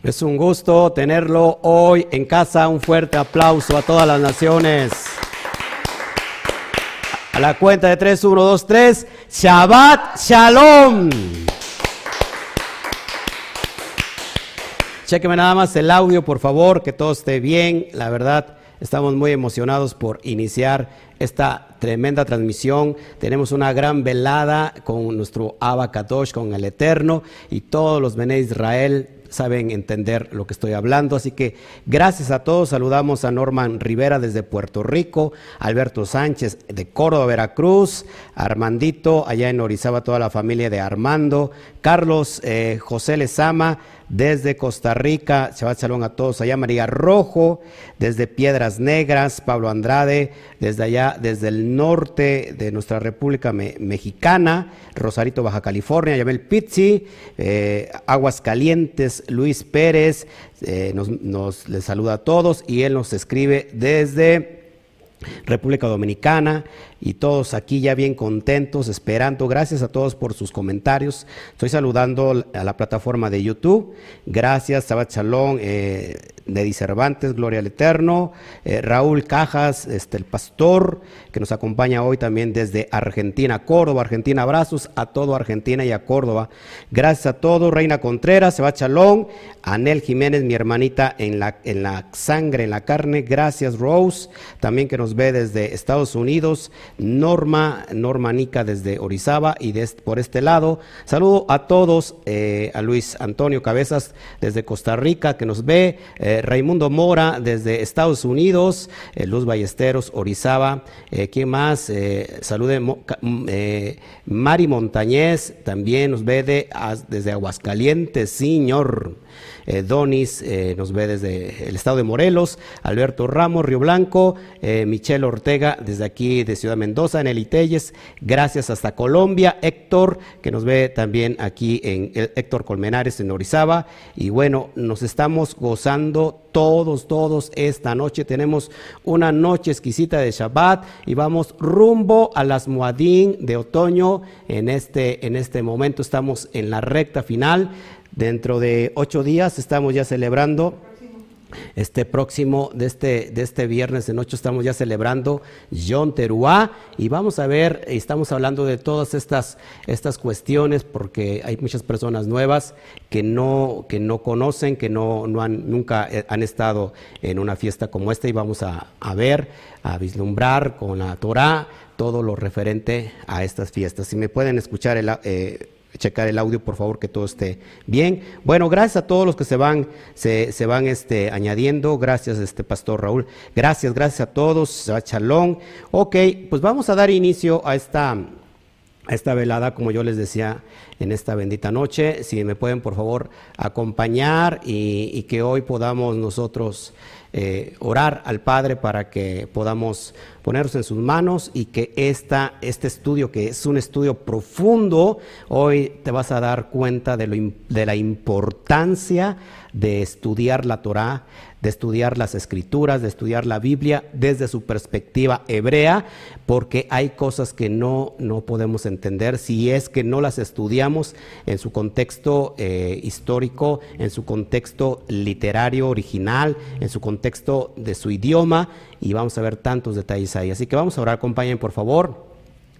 Es un gusto tenerlo hoy en casa. Un fuerte aplauso a todas las naciones. A la cuenta de 3, 1, 2, 3. Shabbat Shalom. Chequeme nada más el audio, por favor, que todo esté bien. La verdad, estamos muy emocionados por iniciar esta tremenda transmisión. Tenemos una gran velada con nuestro Abba Kadosh, con el Eterno y todos los Bene Israel saben entender lo que estoy hablando. Así que gracias a todos. Saludamos a Norman Rivera desde Puerto Rico, Alberto Sánchez de Córdoba, Veracruz, Armandito allá en Orizaba, toda la familia de Armando, Carlos eh, José Lezama desde Costa Rica, Shabbat Shalom a todos allá, María Rojo, desde Piedras Negras, Pablo Andrade, desde allá, desde el norte de nuestra República Mexicana, Rosarito, Baja California, Yamel Pizzi, eh, Aguas Calientes, Luis Pérez, eh, nos, nos les saluda a todos y él nos escribe desde República Dominicana y todos aquí ya bien contentos, esperando. Gracias a todos por sus comentarios. Estoy saludando a la plataforma de YouTube. Gracias, Sabat Shalom, eh, Cervantes, Gloria al Eterno, eh, Raúl Cajas, este, el pastor, que nos acompaña hoy también desde Argentina, Córdoba, Argentina. Abrazos a todo Argentina y a Córdoba. Gracias a todos, Reina Contreras, Sabat Shalom, Anel Jiménez, mi hermanita en la sangre, en la carne. Gracias, Rose, también que nos ve desde Estados Unidos. Norma, Norma Nica desde Orizaba y por este lado. Saludo a todos, eh, a Luis Antonio Cabezas desde Costa Rica que nos ve, eh, Raimundo Mora desde Estados Unidos, eh, Luz Ballesteros, Orizaba. ¿Quién más? salude mm, Mari Montañez, también nos ve de, desde Aguascalientes, señor. Eh, Donis eh, nos ve desde el estado de Morelos, Alberto Ramos, Río Blanco, eh, Michelle Ortega desde aquí de Ciudad Mendoza, en el Itelles, gracias hasta Colombia, Héctor, que nos ve también aquí en Héctor Colmenares en Orizaba, y bueno, nos estamos gozando todos, todos esta noche. Tenemos una noche exquisita de Shabbat y vamos rumbo a las Muadín de otoño. En este, en este momento estamos en la recta final. Dentro de ocho días estamos ya celebrando. Este próximo, de este, de este viernes en ocho, estamos ya celebrando Yom Teruá y vamos a ver, estamos hablando de todas estas, estas cuestiones porque hay muchas personas nuevas que no, que no conocen, que no, no han, nunca eh, han estado en una fiesta como esta. Y vamos a, a ver, a vislumbrar con la Torah todo lo referente a estas fiestas. Si me pueden escuchar el... Eh, checar el audio, por favor, que todo esté bien. Bueno, gracias a todos los que se van, se, se van este, añadiendo. Gracias, este pastor Raúl. Gracias, gracias a todos. A Chalón. Ok, pues vamos a dar inicio a esta, a esta velada, como yo les decía, en esta bendita noche. Si me pueden, por favor, acompañar y, y que hoy podamos nosotros eh, orar al Padre para que podamos ponernos en sus manos y que esta, este estudio, que es un estudio profundo, hoy te vas a dar cuenta de, lo, de la importancia de estudiar la Torah, de estudiar las escrituras, de estudiar la Biblia desde su perspectiva hebrea, porque hay cosas que no, no podemos entender si es que no las estudiamos en su contexto eh, histórico, en su contexto literario original, en su contexto de su idioma, y vamos a ver tantos detalles ahí. Así que vamos a orar, acompañen por favor.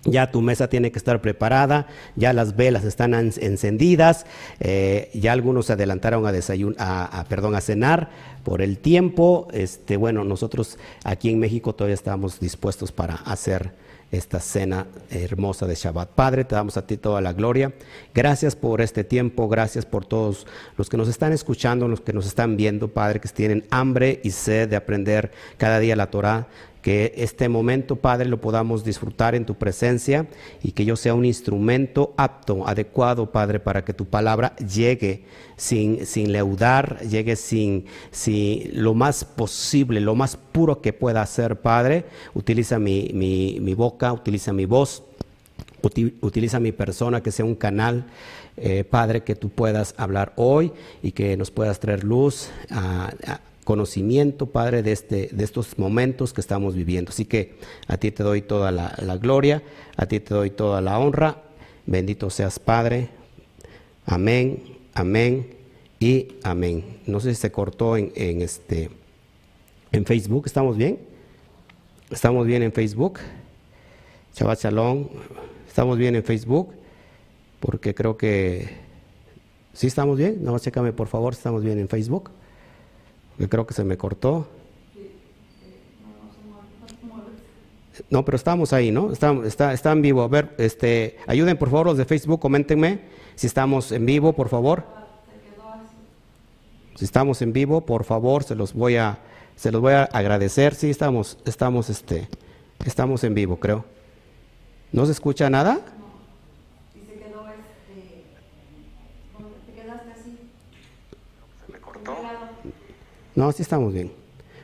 Ya tu mesa tiene que estar preparada, ya las velas están encendidas, eh, ya algunos se adelantaron a, a, perdón, a cenar por el tiempo. Este, bueno, nosotros aquí en México todavía estamos dispuestos para hacer esta cena hermosa de Shabbat. Padre, te damos a ti toda la gloria. Gracias por este tiempo, gracias por todos los que nos están escuchando, los que nos están viendo, Padre, que tienen hambre y sed de aprender cada día la Torah que este momento, Padre, lo podamos disfrutar en tu presencia y que yo sea un instrumento apto, adecuado, Padre, para que tu palabra llegue sin, sin leudar, llegue sin, sin lo más posible, lo más puro que pueda hacer, Padre. Utiliza mi, mi, boca, utiliza mi voz, utiliza mi persona, que sea un canal. Eh, Padre, que tú puedas hablar hoy y que nos puedas traer luz a, conocimiento, Padre, de, este, de estos momentos que estamos viviendo. Así que a ti te doy toda la, gloria, a ti te doy toda la honra. Bendito seas, Padre. Amén, amén y amén. No sé si se cortó en, en este en Facebook, ¿estamos bien? ¿Estamos bien en Facebook? Shabbat Shalom, ¿estamos bien en Facebook? Porque creo que sí estamos bien. No, chécame por favor si estamos bien en Facebook. Creo que se me cortó. No, pero estamos ahí, ¿no? Está, está, está en vivo. A ver, este, ayuden por favor los de Facebook, coméntenme si estamos en vivo, por favor. Si estamos en vivo, por favor, se los voy a, se los voy a agradecer. Sí, estamos, estamos, este, estamos en vivo, creo. ¿No se escucha nada? No, sí estamos bien.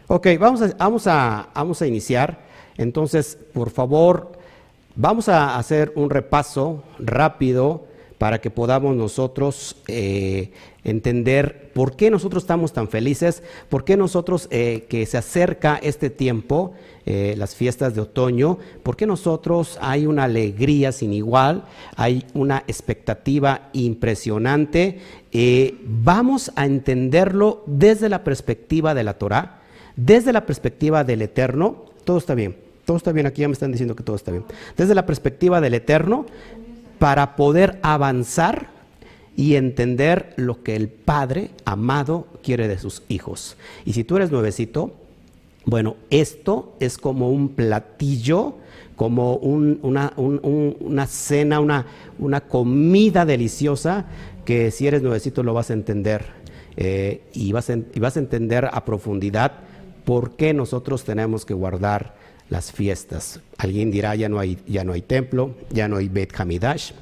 Ok, vamos a, vamos a, vamos a iniciar. Entonces, por favor, vamos a hacer un repaso rápido para que podamos nosotros eh, entender por qué nosotros estamos tan felices, por qué nosotros eh, que se acerca este tiempo, eh, las fiestas de otoño, por qué nosotros hay una alegría sin igual, hay una expectativa impresionante. vamos a entenderlo desde la perspectiva de la Torah, desde la perspectiva del Eterno, todo está bien. Todo está bien, aquí ya me están diciendo que todo está bien. Desde la perspectiva del Eterno, para poder avanzar y entender lo que el Padre amado quiere de sus hijos. Y si tú eres nuevecito, bueno, esto es como un platillo, como una, cena, una, una, comida deliciosa que si eres nuevecito lo vas a entender eh, y, vas y vas a entender a profundidad por qué nosotros tenemos que guardar las fiestas. Alguien dirá, ya no hay, ya no hay templo, ya no hay Bet Hamidash.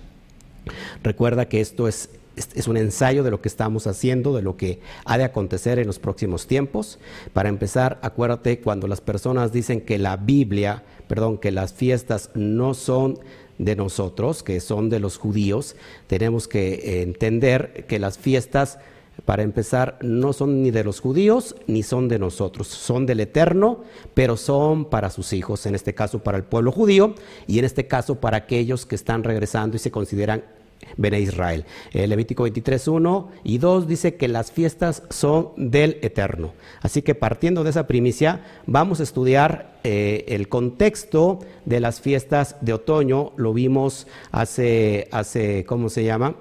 Recuerda que esto es, es, un ensayo de lo que estamos haciendo, de lo que ha de acontecer en los próximos tiempos. Para empezar, acuérdate cuando las personas dicen que la Biblia, perdón, que las fiestas no son de nosotros, que son de los judíos, tenemos que entender que las fiestas para empezar, no son ni de los judíos ni son de nosotros, son del Eterno, pero son para sus hijos, en este caso para el pueblo judío y en este caso para aquellos que están regresando y se consideran Bene Israel. El Levítico 23, 1 y 2 dice que las fiestas son del Eterno. Así que partiendo de esa primicia, vamos a estudiar eh, el contexto de las fiestas de otoño. Lo vimos hace, hace ¿cómo se llama?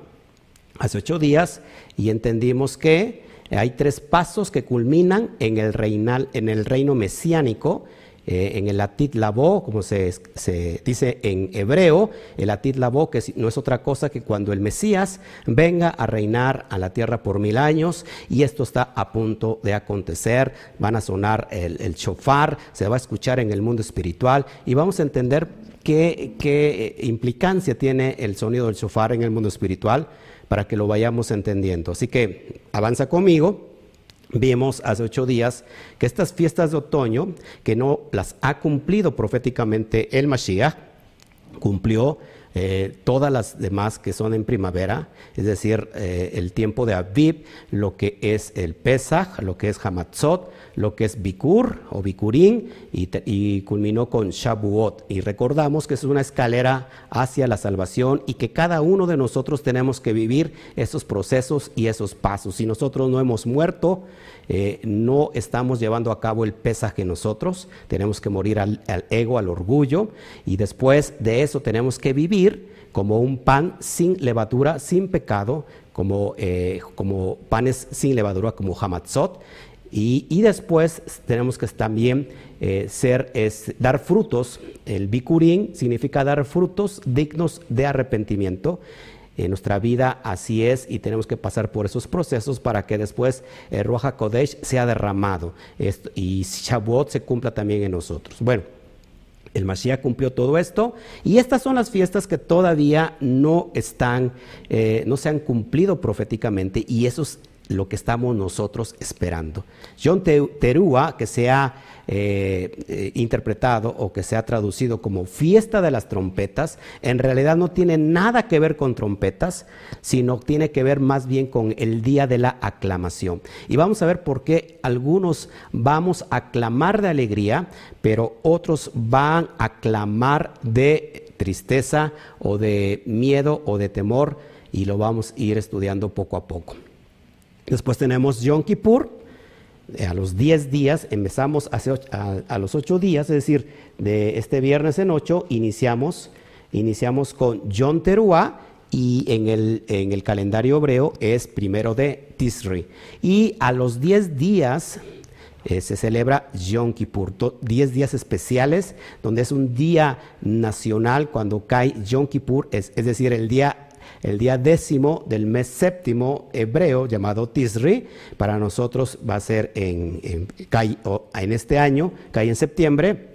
hace ocho días y entendimos que hay tres pasos que culminan en el, reinal, en el reino mesiánico, eh, en el Atit Labó, como se, dice en hebreo, el Atit Labó, que no es otra cosa que cuando el Mesías venga a reinar a la tierra por mil años, y esto está a punto de acontecer, van a sonar el, el shofar, se va a escuchar en el mundo espiritual, y vamos a entender qué, qué implicancia tiene el sonido del shofar en el mundo espiritual para que lo vayamos entendiendo. Así que avanza conmigo. Vimos hace ocho días que estas fiestas de otoño, que no las ha cumplido proféticamente el Mashiach, cumplió eh, todas las demás que son en primavera, es decir, eh, el tiempo de Aviv, lo que es el Pesach, lo que es Hamatzot, lo que es Bikur o Bikurín y, culminó con Shabuot. Y recordamos que es una escalera hacia la salvación y que cada uno de nosotros tenemos que vivir esos procesos y esos pasos. Si nosotros no hemos muerto, eh, no estamos llevando a cabo el pesaje nosotros, tenemos que morir al, ego, al orgullo, y después de eso tenemos que vivir como un pan sin levadura, sin pecado, como, eh, como panes sin levadura, como hamatzot, y, después tenemos que también eh, ser, dar frutos. El bikurín significa dar frutos dignos de arrepentimiento. En nuestra vida así es y tenemos que pasar por esos procesos para que después el Roja Kodesh sea derramado y Shavuot se cumpla también en nosotros. Bueno, el Mashiach cumplió todo esto y estas son las fiestas que todavía no están, eh, no se han cumplido proféticamente y eso es lo que estamos nosotros esperando. John Terúa, que se ha eh, eh, interpretado o que se ha traducido como fiesta de las trompetas, en realidad no tiene nada que ver con trompetas, sino tiene que ver más bien con el día de la aclamación. Y vamos a ver por qué algunos vamos a aclamar de alegría, pero otros van a clamar de tristeza o de miedo o de temor y lo vamos a ir estudiando poco a poco. Después tenemos Yom Kippur, eh, a los 10 días, empezamos a, los 8 días, es decir, de este viernes en 8, iniciamos, iniciamos con Yom Teruah y en el, en el calendario hebreo es primero de Tisri. Y a los 10 días eh, se celebra Yom Kippur, 10 días especiales, donde es un día nacional cuando cae Yom Kippur, es, es decir, el día el día décimo del mes séptimo hebreo llamado Tisri, para nosotros va a ser en, en, este año, cae en septiembre,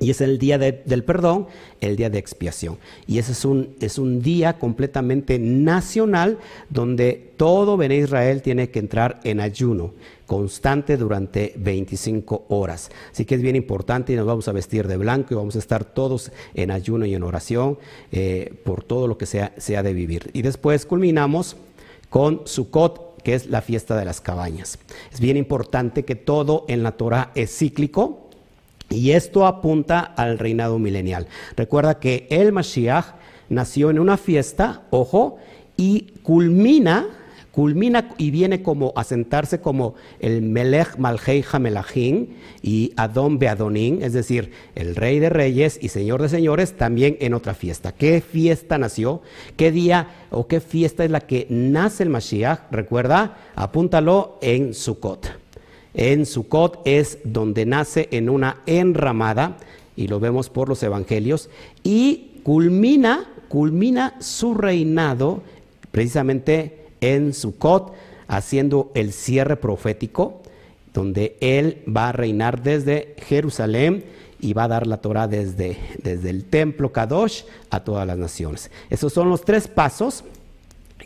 y es el día del perdón, el día de expiación. Y ese es un, es un día completamente nacional donde todo Bene Israel tiene que entrar en ayuno constante durante 25 horas. Así que es bien importante y nos vamos a vestir de blanco y vamos a estar todos en ayuno y en oración eh, por todo lo que sea, sea de vivir. Y después culminamos con Sukkot, que es la fiesta de las cabañas. Es bien importante que todo en la Torah es cíclico y esto apunta al reinado milenial. Recuerda que el Mashiach nació en una fiesta, ojo, y culmina, culmina y viene como a sentarse como el Melech Malhei Hamelachim y Adon Beadonin, es decir, el rey de reyes y señor de señores, también en otra fiesta. ¿Qué fiesta nació? ¿Qué día o qué fiesta es la que nace el Mashiach? Recuerda, apúntalo en Sukkot en Sukkot es donde nace en una enramada, y lo vemos por los evangelios, y culmina, culmina su reinado precisamente en Sukkot, haciendo el cierre profético, donde él va a reinar desde Jerusalén y va a dar la Torah desde, desde el templo Kadosh a todas las naciones. Esos son los tres pasos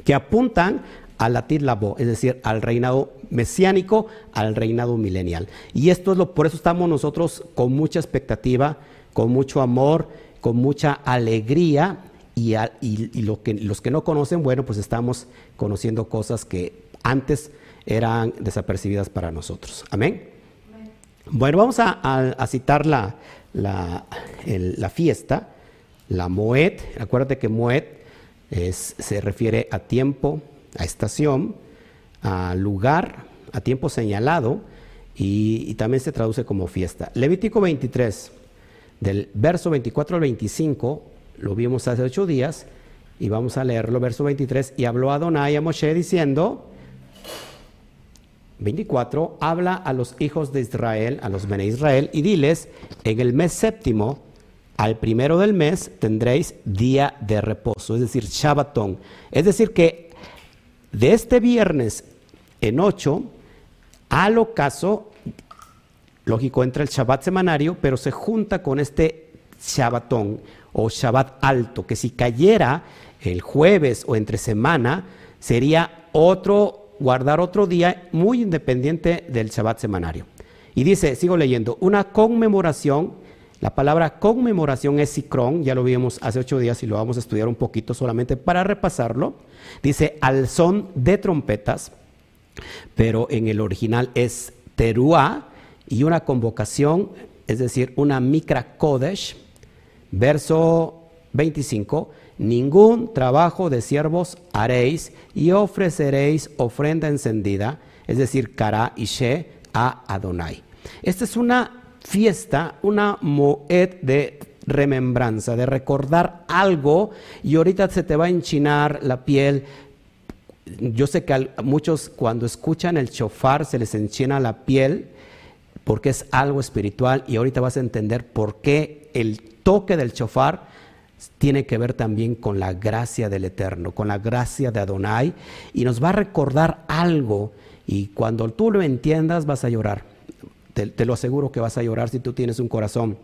que apuntan al latir labo, es decir, al reinado mesiánico, al reinado milenial. Y esto es lo, por eso estamos nosotros con mucha expectativa, con mucho amor, con mucha alegría y, lo que, los que no conocen, bueno, pues estamos conociendo cosas que antes eran desapercibidas para nosotros. Amén. Bueno, vamos a, citar la, fiesta, la Moed. Acuérdate que Moed se refiere a tiempo, a estación, a lugar, a tiempo señalado y, también se traduce como fiesta. Levítico 23, del verso 24 al 25, lo vimos hace ocho días y vamos a leerlo, verso 23, y habló Adonai a Moshe diciendo, 24, habla a los hijos de Israel, a los Bene Israel, y diles, en el mes séptimo, al primero del mes, tendréis día de reposo, es decir, Shabbatón. Es decir, que de este viernes en 8 al ocaso, lógico, entra el Shabbat semanario, pero se junta con este Shabbatón o Shabbat alto, que si cayera el jueves o entre semana, sería otro, guardar otro día muy independiente del Shabbat semanario. Y dice, sigo leyendo, una conmemoración la palabra conmemoración es sicrón, ya lo vimos hace ocho días y lo vamos a estudiar un poquito solamente para repasarlo. Dice al son de trompetas, pero en el original es teruá y una convocación, es decir, una micra kodesh. Verso 25, ningún trabajo de siervos haréis y ofreceréis ofrenda encendida, es decir, cara y she a Adonai. Esta es una fiesta, una moed de remembranza, de recordar algo y ahorita se te va a enchinar la piel. Yo sé que a muchos cuando escuchan el chofar se les enchina la piel porque es algo espiritual y ahorita vas a entender por qué el toque del chofar tiene que ver también con la gracia del Eterno, con la gracia de Adonai y nos va a recordar algo y cuando tú lo entiendas vas a llorar. Te, lo aseguro que vas a llorar si tú tienes un corazón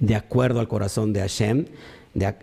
de acuerdo al corazón de Hashem,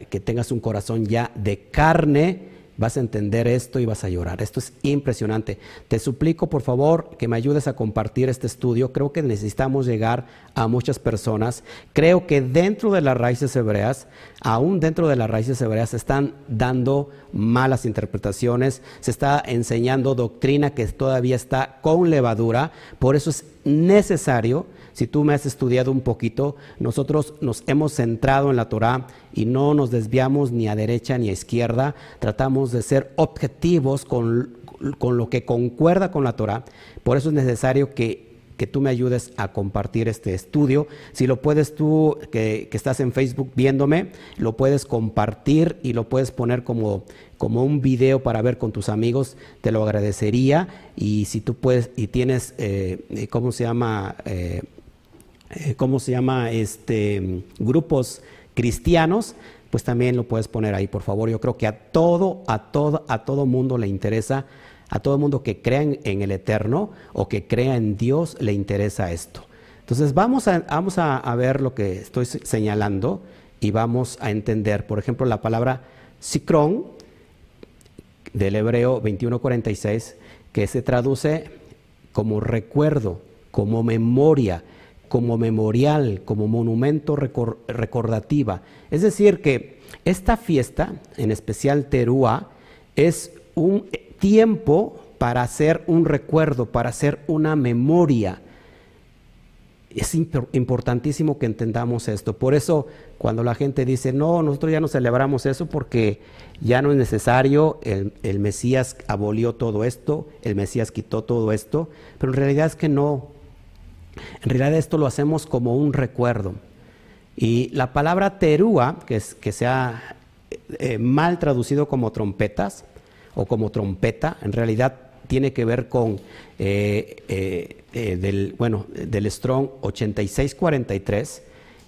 que tengas un corazón ya de carne vas a entender esto y vas a llorar. Esto es impresionante. Te suplico, por favor, que me ayudes a compartir este estudio. Creo que necesitamos llegar a muchas personas. Creo que dentro de las raíces hebreas, aún dentro de las raíces hebreas, están dando malas interpretaciones, se está enseñando doctrina que todavía está con levadura. Por eso es necesario, si tú me has estudiado un poquito, nosotros nos hemos centrado en la Torah y no nos desviamos ni a derecha ni a izquierda, tratamos de ser objetivos con, con lo que concuerda con la Torah. Por eso es necesario que que tú me ayudes a compartir este estudio. Si lo puedes tú, que, estás en Facebook viéndome, lo puedes compartir y lo puedes poner como, como un video para ver con tus amigos, te lo agradecería. Y si tú puedes y tienes, eh, eh, ¿cómo se llama? Eh, ¿Cómo se llama? Este, grupos cristianos, pues también lo puedes poner ahí, por favor. Yo creo que a todo, a todo, a todo mundo le interesa a todo mundo que crea en, el eterno o que crea en Dios le interesa esto. Entonces vamos a, vamos a, ver lo que estoy señalando y vamos a entender, por ejemplo, la palabra Sikron del hebreo 2146, que se traduce como recuerdo, como memoria, como memorial, como monumento recordativa. Es decir, que esta fiesta, en especial Teruá, es un tiempo para hacer un recuerdo, para hacer una memoria. Es importantísimo que entendamos esto. Por eso, cuando la gente dice, no, nosotros ya no celebramos eso porque ya no es necesario, el, el Mesías abolió todo esto, el Mesías quitó todo esto, pero en realidad es que no. En realidad esto lo hacemos como un recuerdo. Y la palabra terúa, que, es, que se ha eh, mal traducido como trompetas, o como trompeta, en realidad tiene que ver con eh, eh, eh, del, bueno, del Strong 8643,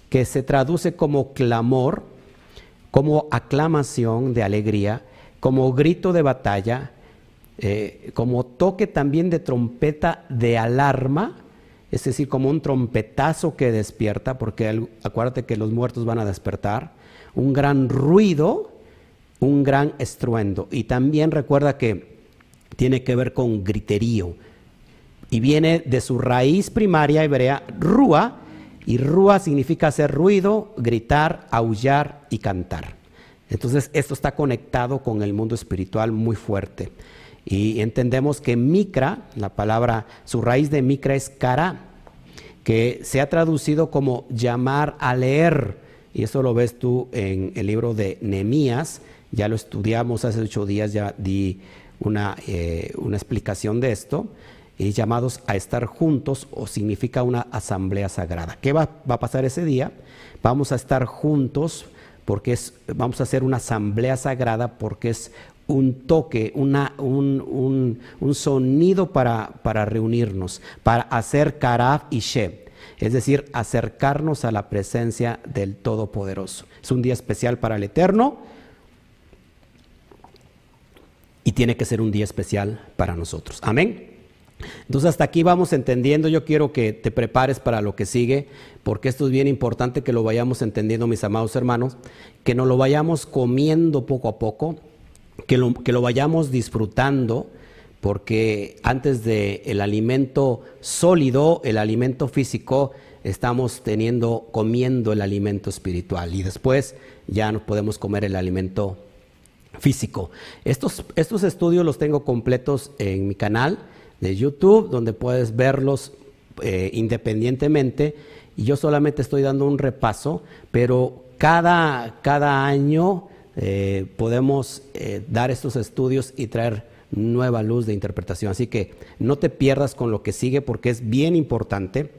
que se traduce como clamor, como aclamación de alegría, como grito de batalla, como toque también de trompeta de alarma, es decir, como un trompetazo que despierta, porque acuérdate que los muertos van a despertar, un gran ruido, un gran estruendo. Y también recuerda que tiene que ver con griterío. Y viene de su raíz primaria hebrea, rúa, y rúa significa hacer ruido, gritar, aullar y cantar. Entonces esto está conectado con el mundo espiritual muy fuerte. Y entendemos que micra, la palabra, su raíz de micra es cara, que se ha traducido como llamar a leer. Y eso lo ves tú en el libro de Nehemías, ya lo estudiamos hace ocho días, ya di una, eh, una explicación de esto. Y llamados a estar juntos o significa una asamblea sagrada. ¿Qué va, a pasar ese día? Vamos a estar juntos porque es, vamos a hacer una asamblea sagrada porque es un toque, una, un, un, sonido para, para, reunirnos, para hacer karaf y sheb, es decir, acercarnos a la presencia del Todopoderoso. Es un día especial para el Eterno y tiene que ser un día especial para nosotros. Amén. Entonces hasta aquí vamos entendiendo, yo quiero que te prepares para lo que sigue, porque esto es bien importante que lo vayamos entendiendo, mis amados hermanos, que nos lo vayamos comiendo poco a poco, que lo, que lo vayamos disfrutando, porque antes del el alimento sólido, el alimento físico, estamos teniendo, comiendo el alimento espiritual y después ya nos podemos comer el alimento físico. Estos, estudios los tengo completos en mi canal de YouTube, donde puedes verlos eh, independientemente. Y yo solamente estoy dando un repaso, pero cada, cada año eh, podemos eh, dar estos estudios y traer nueva luz de interpretación. Así que no te pierdas con lo que sigue porque es bien importante.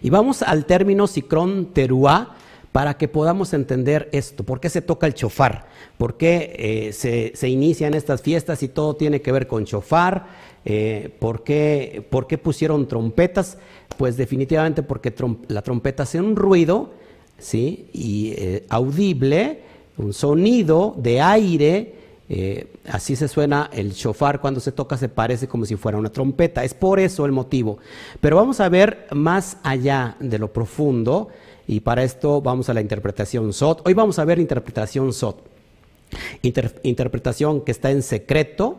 Y vamos al término Sicrón Teruá, para que podamos entender esto. ¿Por qué se toca el chofar? ¿Por qué eh, se, inician estas fiestas y todo tiene que ver con chofar? Eh, ¿por, qué, pusieron trompetas? Pues definitivamente porque la trompeta hace un ruido ¿sí? y, eh, audible, un sonido de aire. así se suena el chofar cuando se toca, se parece como si fuera una trompeta. Es por eso el motivo. Pero vamos a ver más allá de lo profundo y para esto vamos a la interpretación SOT. Hoy vamos a ver interpretación SOT. interpretación que está en secreto,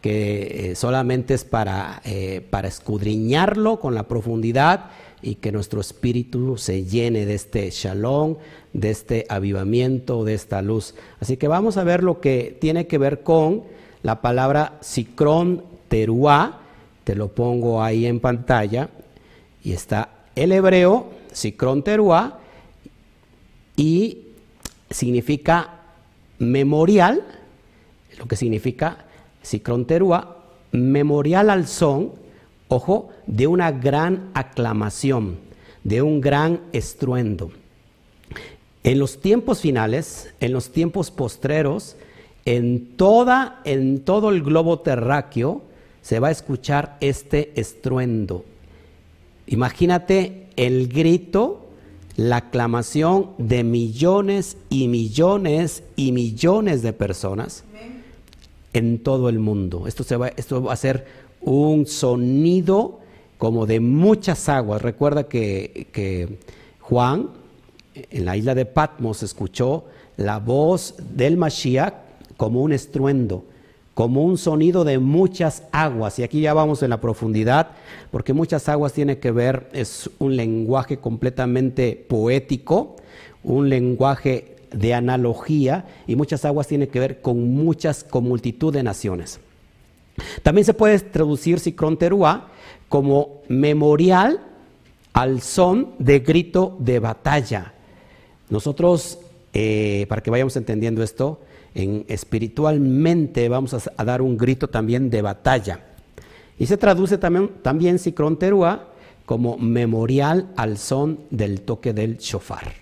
que eh, solamente es para, eh, para escudriñarlo con la profundidad y que nuestro espíritu se llene de este shalom, de este avivamiento, de esta luz. Así que vamos a ver lo que tiene que ver con la palabra Sikron Teruá, te lo pongo ahí en pantalla, Y está el hebreo, Teruah, y significa memorial, lo que significa Teruah, memorial al son, ojo, de una gran aclamación, de un gran estruendo. En los tiempos finales, en los tiempos postreros, en, toda, en todo el globo terráqueo se va a escuchar este estruendo. Imagínate el grito, la aclamación de millones y millones y millones de personas en todo el mundo. Esto, va a ser un sonido como de muchas aguas. Recuerda que, que Juan en la isla de Patmos escuchó la voz del Mashiach como un estruendo, como un sonido de muchas aguas. Y aquí ya vamos en la profundidad, porque muchas aguas tiene que ver, es un lenguaje completamente poético, un lenguaje de analogía, y muchas aguas tiene que ver con muchas, con multitud de naciones. También se puede traducir Sikron Teruá como memorial al son de grito de batalla. Nosotros, eh, para que vayamos entendiendo esto, en, espiritualmente vamos a, dar un grito también de batalla. Y se traduce también, también Sikron Teruá como memorial al son del toque del shofar.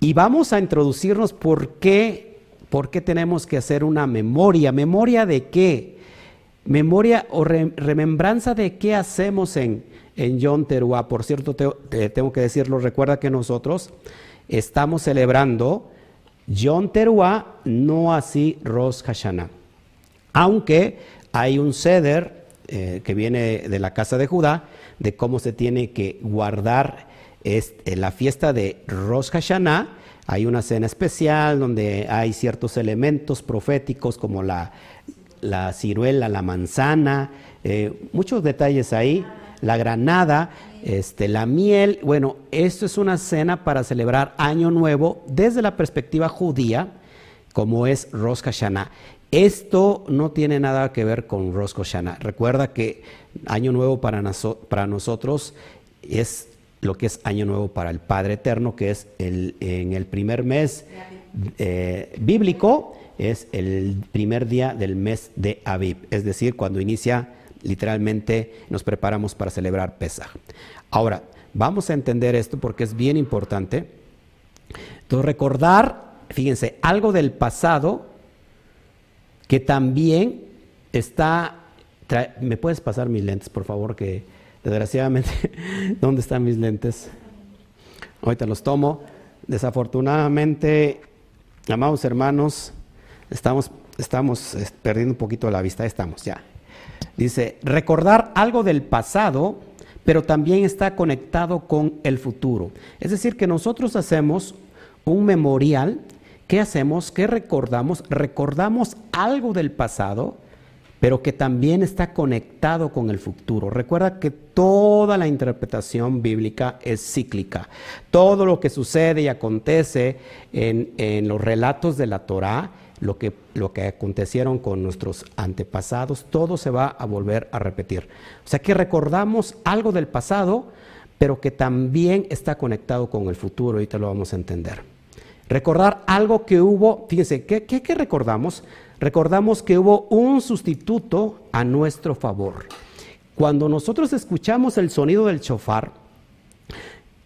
Y vamos a introducirnos por qué, por qué tenemos que hacer una memoria. ¿Memoria de qué? Memoria o remembranza de qué hacemos en, en Teruá. Por cierto, tengo que decirlo, recuerda que nosotros estamos celebrando Yom Teruah, no así Rosh Hashanah. Aunque hay un ceder eh, que viene de la casa de Judá de cómo se tiene que guardar este, la fiesta de Rosh Hashanah. Hay una cena especial donde hay ciertos elementos proféticos como la, la ciruela, la manzana, eh, muchos detalles ahí, la granada este, la miel, bueno, esto es una cena para celebrar Año Nuevo desde la perspectiva judía, como es Rosh Hashanah. Esto no tiene nada que ver con Rosh Hashanah. Recuerda que Año Nuevo para, nosotros es lo que es Año Nuevo para el Padre Eterno, que es el, en el primer mes eh, bíblico, es el primer día del mes de Aviv, es decir, cuando inicia literalmente nos preparamos para celebrar Pesach. Ahora, vamos a entender esto porque es bien importante. Entonces, recordar, fíjense, algo del pasado que también está... ¿Me puedes pasar mis lentes, por favor? Que desgraciadamente, ¿dónde están mis lentes? Ahorita los tomo. Desafortunadamente, amados hermanos, estamos, estamos eh, perdiendo un poquito la vista. Estamos ya. Dice, recordar algo del pasado, pero también está conectado con el futuro. Es decir, que nosotros hacemos un memorial. ¿Qué hacemos? ¿Qué recordamos? Recordamos algo del pasado, pero que también está conectado con el futuro. Recuerda que toda la interpretación bíblica es cíclica. Todo lo que sucede y acontece en, en los relatos de la Torah lo que, lo que acontecieron con nuestros antepasados, todo se va a volver a repetir. O sea que recordamos algo del pasado, pero que también está conectado con el futuro, ahorita lo vamos a entender. Recordar algo que hubo, fíjense, ¿qué, qué, qué recordamos? Recordamos que hubo un sustituto a nuestro favor. Cuando nosotros escuchamos el sonido del chofar,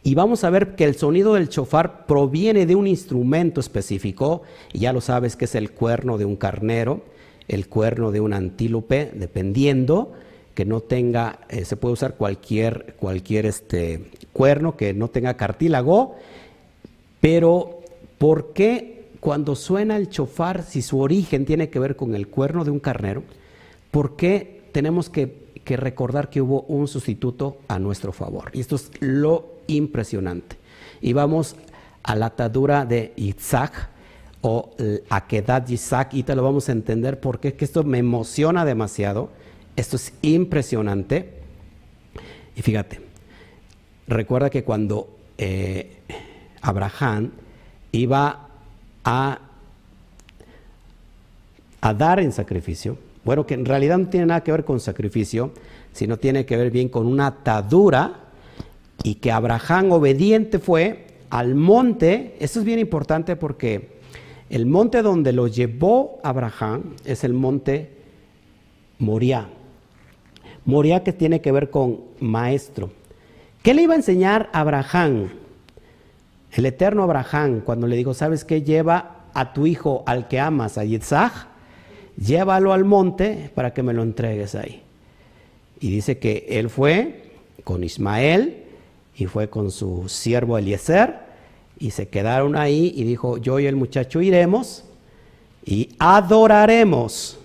y vamos a ver que el sonido del chofar proviene de un instrumento específico, y ya lo sabes que es el cuerno de un carnero, el cuerno de un antílope, dependiendo, que no tenga, eh, se puede usar cualquier, cualquier este, cuerno que no tenga cartílago, pero ¿por qué cuando suena el chofar, si su origen tiene que ver con el cuerno de un carnero, por qué tenemos que, que recordar que hubo un sustituto a nuestro favor? Y esto es lo impresionante. Y vamos a la atadura de Isaac o Akedat de Isaac y te lo vamos a entender porque es que esto me emociona demasiado. Esto es impresionante. Y fíjate, recuerda que cuando eh, Abraham iba a, a dar en sacrificio, bueno, que en realidad no tiene nada que ver con sacrificio, sino tiene que ver bien con una atadura y que Abraham obediente fue al monte, esto es bien importante porque el monte donde lo llevó Abraham es el monte Moriah. Moriah que tiene que ver con maestro. ¿Qué le iba a enseñar a Abraham? El eterno Abraham, cuando le dijo, ¿sabes qué? Lleva a tu hijo al que amas, a Yitzhak, llévalo al monte para que me lo entregues ahí. Y dice que él fue con Ismael y fue con su siervo Eliezer y se quedaron ahí y dijo, yo y el muchacho iremos y adoraremos.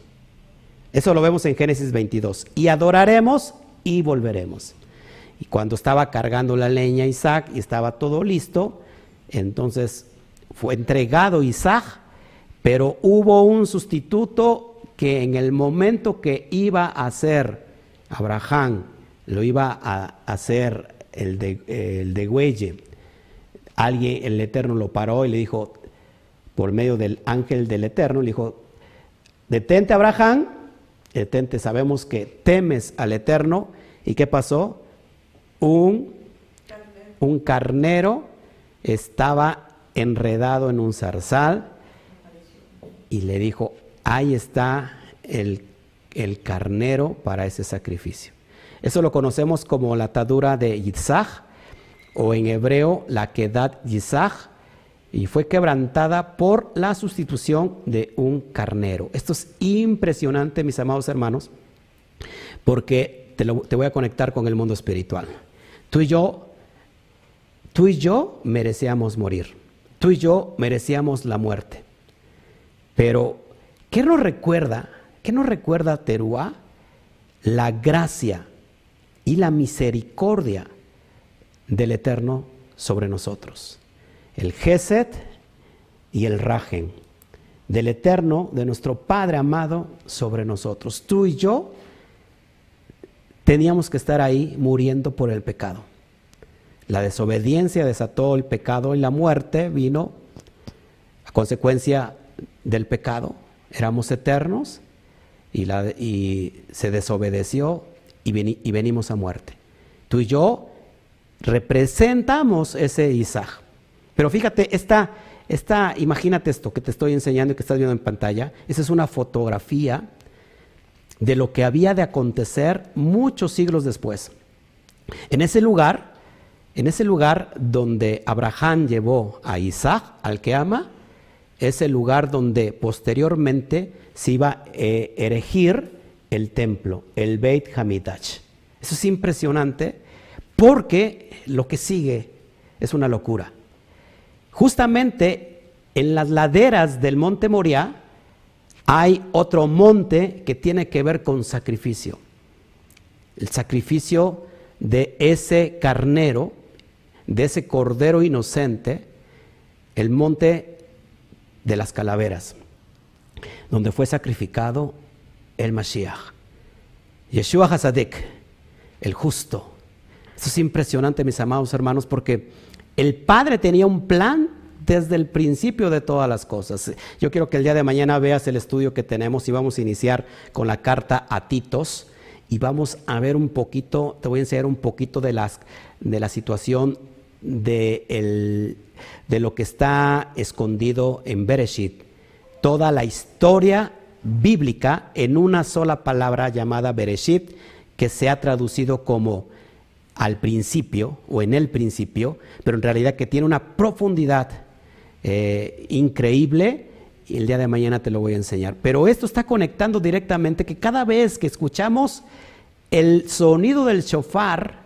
Eso lo vemos en Génesis 22. Y adoraremos y volveremos. Y cuando estaba cargando la leña Isaac y estaba todo listo, entonces fue entregado Isaac, pero hubo un sustituto que en el momento que iba a hacer Abraham, lo iba a hacer el de, el alguien, el Eterno lo paró y le dijo, por medio del ángel del Eterno, le dijo, detente Abraham, detente, sabemos que temes al Eterno. ¿Y qué pasó? Un, un carnero estaba enredado en un zarzal y le dijo, ahí está el, el carnero para ese sacrificio. Eso lo conocemos como la atadura de Yitzhak o en hebreo la quedad Yitzhak y fue quebrantada por la sustitución de un carnero. Esto es impresionante, mis amados hermanos, porque te, voy a conectar con el mundo espiritual. Tú y yo Tú y yo merecíamos morir. Tú y yo merecíamos la muerte. Pero, ¿qué nos recuerda? ¿Qué nos recuerda Teruá? La gracia y la misericordia del Eterno sobre nosotros. El Geset y el Rajen. Del Eterno, de nuestro Padre amado sobre nosotros. Tú y yo teníamos que estar ahí muriendo por el pecado. La desobediencia desató el pecado y la muerte vino a consecuencia del pecado. Éramos eternos y, se desobedeció y, y venimos a muerte. Tú y yo representamos ese Isaac. Pero fíjate, esta, esta, imagínate esto que te estoy enseñando y que estás viendo en pantalla. Esa es una fotografía de lo que había de acontecer muchos siglos después. En ese lugar en ese lugar donde Abraham llevó a Isaac, al que ama, es el lugar donde posteriormente se iba a eh, erigir el templo, el Beit Hamidach. Eso es impresionante porque lo que sigue es una locura. Justamente en las laderas del monte Moriah hay otro monte que tiene que ver con sacrificio. El sacrificio de ese carnero de ese cordero inocente, el monte de las calaveras, donde fue sacrificado el Mashiach. Yeshua Hasadik, el justo. Eso es impresionante, mis amados hermanos, porque el Padre tenía un plan desde el principio de todas las cosas. Yo quiero que el día de mañana veas el estudio que tenemos y vamos a iniciar con la carta a Titos y vamos a ver un poquito, te voy a enseñar un poquito de, las, de la situación de, de lo que está escondido en Bereshit, toda la historia bíblica en una sola palabra llamada Bereshit, que se ha traducido como al principio o en el principio, pero en realidad que tiene una profundidad eh, increíble y el día de mañana te lo voy a enseñar. Pero esto está conectando directamente que cada vez que escuchamos el sonido del shofar,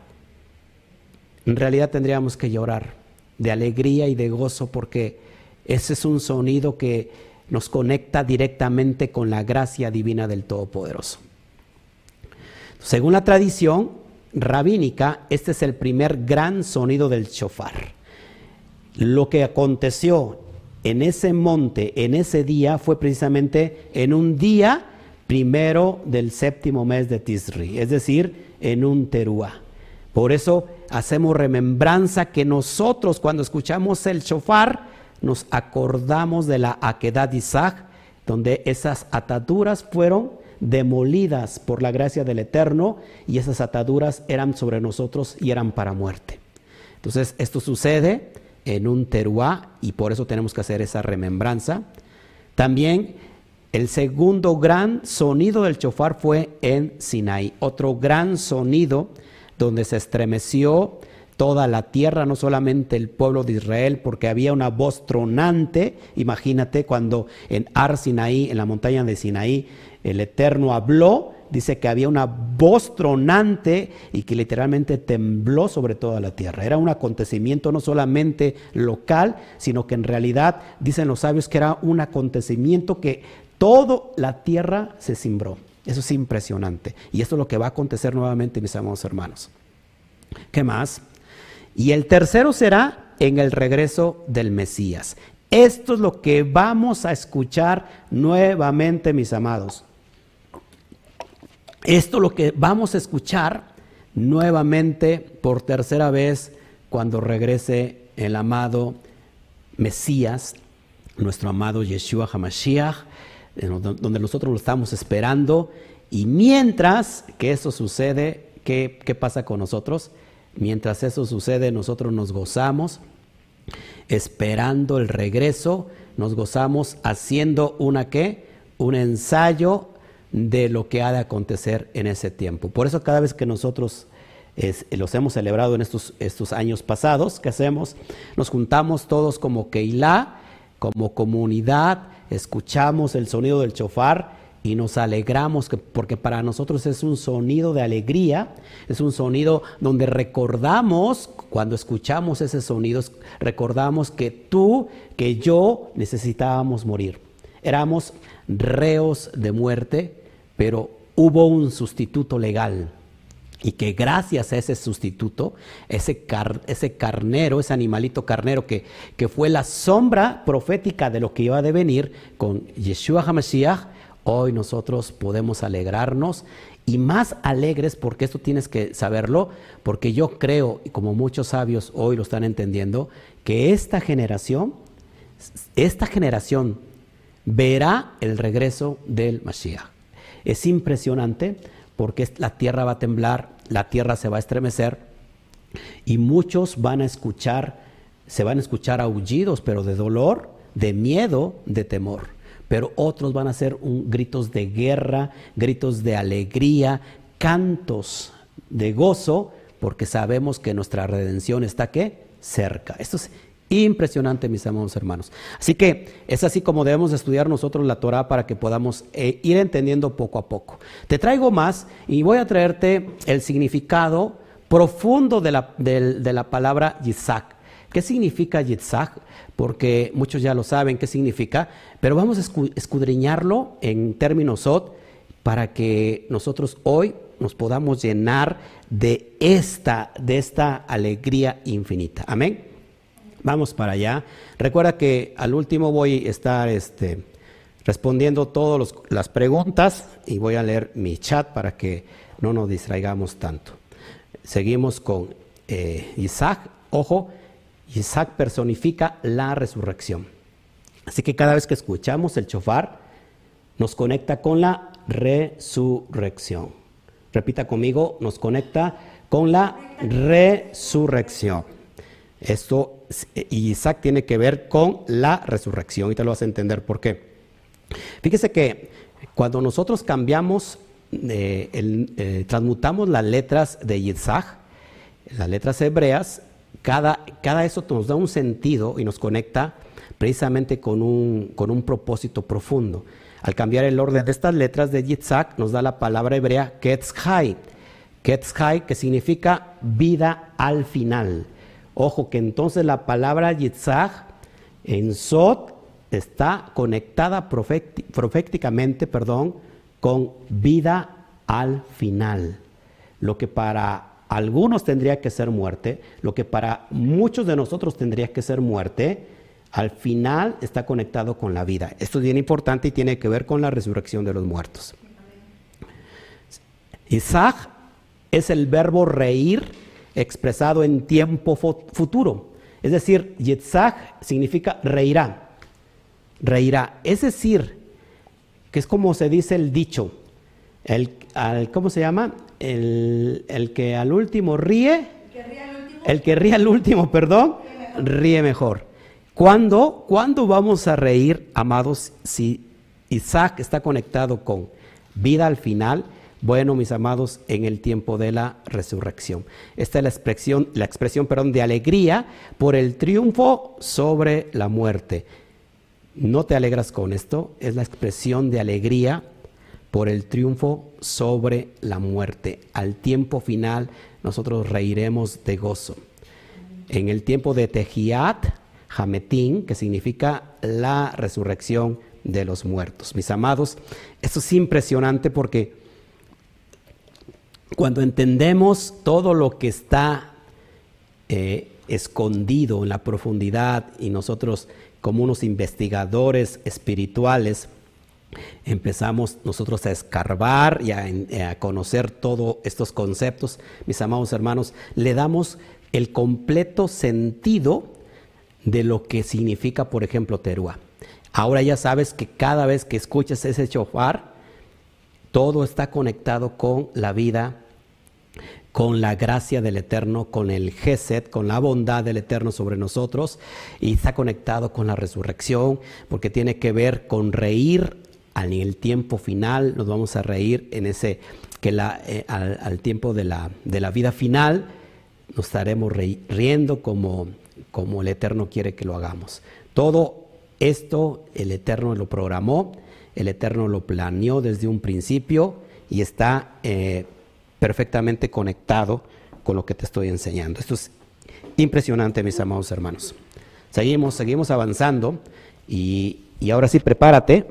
en realidad tendríamos que llorar de alegría y de gozo porque ese es un sonido que nos conecta directamente con la gracia divina del Todopoderoso. Según la tradición rabínica, este es el primer gran sonido del shofar. Lo que aconteció en ese monte, en ese día, fue precisamente en un día primero del séptimo mes de Tisri, es decir, en un teruá. Por eso hacemos remembranza que nosotros cuando escuchamos el shofar nos acordamos de la Akedat Isaac, donde esas ataduras fueron demolidas por la gracia del Eterno y esas ataduras eran sobre nosotros y eran para muerte. Entonces, esto sucede en un teruá y por eso tenemos que hacer esa remembranza. También el segundo gran sonido del chofar fue en Sinaí, otro gran sonido donde se estremeció toda la tierra, no solamente el pueblo de Israel, porque había una voz tronante. Imagínate cuando en Ar Sinaí, en la montaña de Sinaí, el Eterno habló, dice que había una voz tronante y que literalmente tembló sobre toda la tierra. Era un acontecimiento no solamente local, sino que en realidad, dicen los sabios, que era un acontecimiento que toda la tierra se cimbró. Eso es impresionante. Y esto es lo que va a acontecer nuevamente, mis amados hermanos. ¿Qué más? Y el tercero será en el regreso del Mesías. Esto es lo que vamos a escuchar nuevamente, mis amados. Esto es lo que vamos a escuchar nuevamente por tercera vez cuando regrese el amado Mesías, nuestro amado Yeshua HaMashiach, donde nosotros lo estamos esperando. Y mientras que eso sucede, ¿qué, qué pasa con nosotros? Mientras eso sucede, nosotros nos gozamos esperando el regreso, nos gozamos haciendo una qué? Un ensayo de lo que ha de acontecer en ese tiempo. Por eso cada vez que nosotros los hemos celebrado en estos, estos años pasados, ¿qué hacemos? Nos juntamos todos como Keilah, como comunidad, escuchamos el sonido del chofar y nos alegramos porque para nosotros es un sonido de alegría, es un sonido donde recordamos, cuando escuchamos ese sonido, recordamos que tú, que yo necesitábamos morir. Éramos reos de muerte, pero hubo un sustituto legal. Y que gracias a ese sustituto, ese, ese carnero, ese animalito carnero que, que fue la sombra profética de lo que iba a devenir con Yeshua HaMashiach, Hoy nosotros podemos alegrarnos y más alegres, porque esto tienes que saberlo, porque yo creo, y como muchos sabios hoy lo están entendiendo, que esta generación, esta generación verá el regreso del Mashiach. Es impresionante porque la tierra va a temblar, la tierra se va a estremecer y muchos van a escuchar, se van a escuchar aullidos, pero de dolor, de miedo, de temor pero otros van a ser gritos de guerra, gritos de alegría, cantos de gozo, porque sabemos que nuestra redención está ¿qué? cerca. Esto es impresionante, mis amados hermanos. Así que es así como debemos estudiar nosotros la Torah para que podamos eh, ir entendiendo poco a poco. Te traigo más y voy a traerte el significado profundo de la, de la palabra Yitzhak. ¿Qué significa Yitzhak? Porque muchos ya lo saben qué significa, pero vamos a escudriñarlo en términos SOT para que nosotros hoy nos podamos llenar de esta, alegría infinita. Amén. Vamos para allá. Recuerda que al último voy a estar este, respondiendo todas las preguntas y voy a leer mi chat para que no nos distraigamos tanto. Seguimos con eh. Ojo, Isaac personifica la resurrección. Así que cada vez que escuchamos el chofar, nos conecta con la resurrección. Repita conmigo, nos conecta con la resurrección. Esto, Isaac tiene que ver con la resurrección y te lo vas a entender por qué. Fíjese que cuando nosotros cambiamos, eh, eh, transmutamos las letras de Isaac, las letras hebreas, cada, cada eso nos da un sentido y nos conecta precisamente con un, con un propósito profundo. Al cambiar el orden de estas letras de Yitzhak, nos da la palabra hebrea Ketzhai. Ketzhai, que significa vida al final. Ojo que entonces la palabra Yitzhak en Sot está conectada proféticamente perdón, con vida al final. Lo que para algunos tendría que ser muerte, lo que para muchos de nosotros tendría que ser muerte, al final está conectado con la vida. Esto es bien importante y tiene que ver con la resurrección de los muertos. Isaac es el verbo reír expresado en tiempo futuro. Es decir, Yitzhak significa reirá. Reirá. Es decir, que es como se dice el dicho. El, ¿Cómo se llama? El, que al último ríe. El que ríe al último, perdón, ríe mejor. ¿Cuándo, ¿Cuándo vamos a reír, amados, si Isaac está conectado con vida al final? Bueno, mis amados, en el tiempo de la resurrección. Esta es la expresión, la expresión perdón, de alegría por el triunfo sobre la muerte. ¿No te alegras con esto? Es la expresión de alegría por el triunfo sobre la muerte. Al tiempo final nosotros reiremos de gozo. En el tiempo de Tejiat, Hametín, que significa la resurrección de los muertos. Mis amados, esto es impresionante porque cuando entendemos todo lo que está eh, escondido en la profundidad y nosotros como unos investigadores espirituales empezamos nosotros a escarbar y a, conocer todos estos conceptos, mis amados hermanos, le damos el completo sentido de lo que significa, por ejemplo, Teruá. Ahora ya sabes que cada vez que escuchas ese chofar, todo está conectado con la vida con la gracia del Eterno, con el Geset, con la bondad del Eterno sobre nosotros y está conectado con la resurrección porque tiene que ver con reír en el tiempo final, nos vamos a reír en ese, que la, eh, al, tiempo de la, de la, vida final nos estaremos riendo como, como el Eterno quiere que lo hagamos. Todo esto el Eterno lo programó, el Eterno lo planeó desde un principio y está eh, perfectamente conectado con lo que te estoy enseñando. Esto es impresionante, mis amados hermanos. Seguimos, seguimos avanzando y, ahora sí prepárate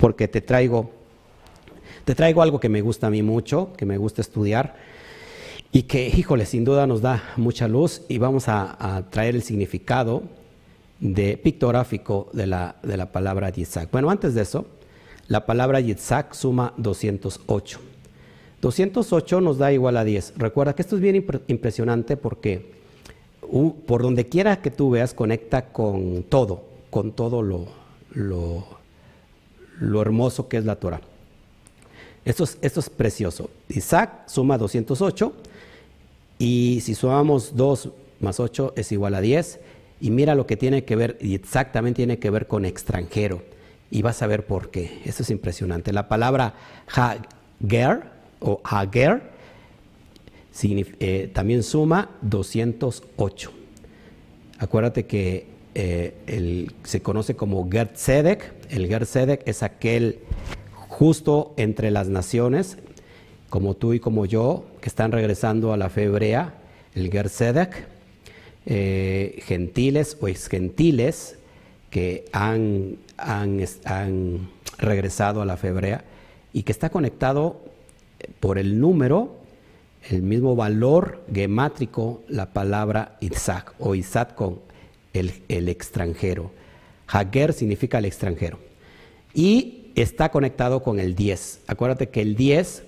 porque te traigo, te traigo algo que me gusta a mí mucho, que me gusta estudiar y que, híjole, sin duda nos da mucha luz y vamos a, traer el significado de pictográfico de la, de la palabra Yitzhak. Bueno, antes de eso, la palabra Yitzhak suma 208. 208 nos da igual a 10. Recuerda que esto es bien impresionante porque por donde quiera que tú veas, conecta con todo, con todo lo, lo, hermoso que es la Torah. Esto es, esto es precioso. Isaac suma 208 y si sumamos 2 más 8 es igual a 10. Y mira lo que tiene que ver, y Isaac también tiene que ver con extranjero. Y vas a ver por qué. Esto es impresionante. La palabra Hager o Hager eh, también suma 208. Acuérdate que eh, se conoce como Ger Sedek. El Ger Sedek es aquel justo entre las naciones, como tú y como yo, que están regresando a la fe hebrea, el Ger Sedek. Eh, gentiles o ex gentiles que han, han, han regresado a la fe hebrea y que está conectado por el número, el mismo valor gemátrico, la palabra Isaac o Isaac con el, extranjero. Hager significa el extranjero. Y está conectado con el 10. Acuérdate que el 10,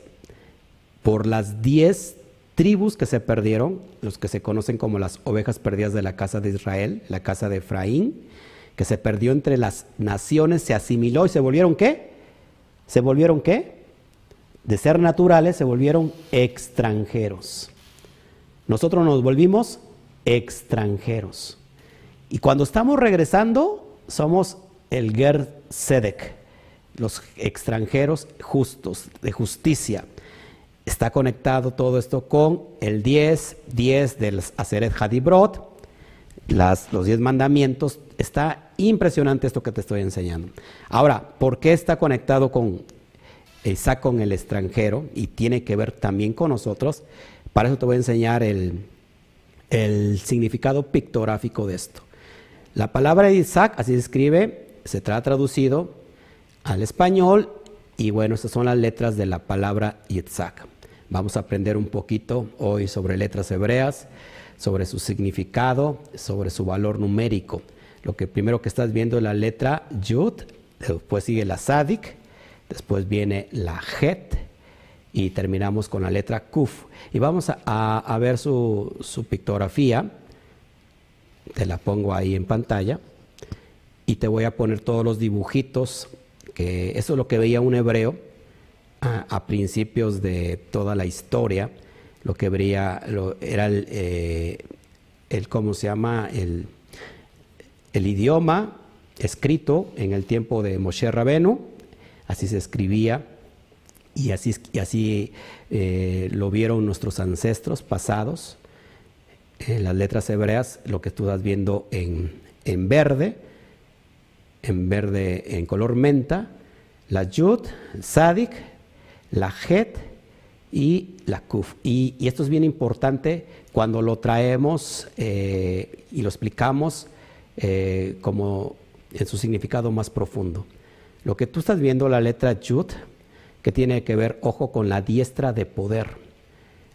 por las 10 tribus que se perdieron, los que se conocen como las ovejas perdidas de la casa de Israel, la casa de Efraín, que se perdió entre las naciones, se asimiló y se volvieron qué? ¿Se volvieron qué? de ser naturales se volvieron extranjeros. Nosotros nos volvimos extranjeros. Y cuando estamos regresando, somos el Ger Sedek, los extranjeros justos, de justicia. Está conectado todo esto con el 10, 10 del Aseret Hadibrot, las, los 10 mandamientos. Está impresionante esto que te estoy enseñando. Ahora, ¿por qué está conectado con está con el extranjero y tiene que ver también con nosotros. Para eso te voy a enseñar el, significado pictográfico de esto. La palabra Isaac, así se escribe, se trata traducido al español y bueno, estas son las letras de la palabra Isaac. Vamos a aprender un poquito hoy sobre letras hebreas, sobre su significado, sobre su valor numérico. Lo que primero que estás viendo es la letra Yud, después sigue la Sadik, después viene la Het y terminamos con la letra Kuf. Y vamos a, ver su, pictografía, te la pongo ahí en pantalla y te voy a poner todos los dibujitos, que eso es lo que veía un hebreo a, principios de toda la historia, lo que veía era el, eh, el cómo se llama el, el idioma escrito en el tiempo de Moshe Rabenu, así se escribía y así, y así eh, lo vieron nuestros ancestros pasados. En las letras hebreas, lo que tú estás viendo en, en verde, en verde en color menta, la Yud, Sadik, la Het y la Kuf. Y, esto es bien importante cuando lo traemos eh, y lo explicamos eh, como en su significado más profundo. Lo que tú estás viendo, la letra Yud, que tiene que ver, ojo, con la diestra de poder.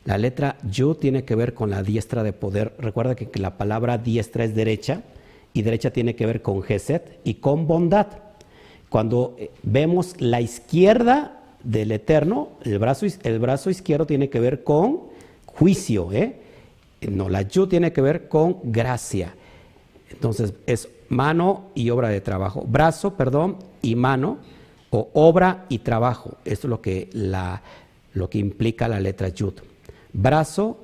La letra Yud tiene que ver con la diestra de poder. Recuerda que, la palabra diestra es derecha y derecha tiene que ver con Geset y con bondad. Cuando eh, vemos la izquierda del Eterno, el brazo, izquierdo tiene que ver con juicio. ¿eh? No, la Yud tiene que ver con gracia. Entonces es mano y obra de trabajo. Brazo, perdón, y mano, o obra y trabajo. Esto es lo que, lo que implica la letra Yud. Brazo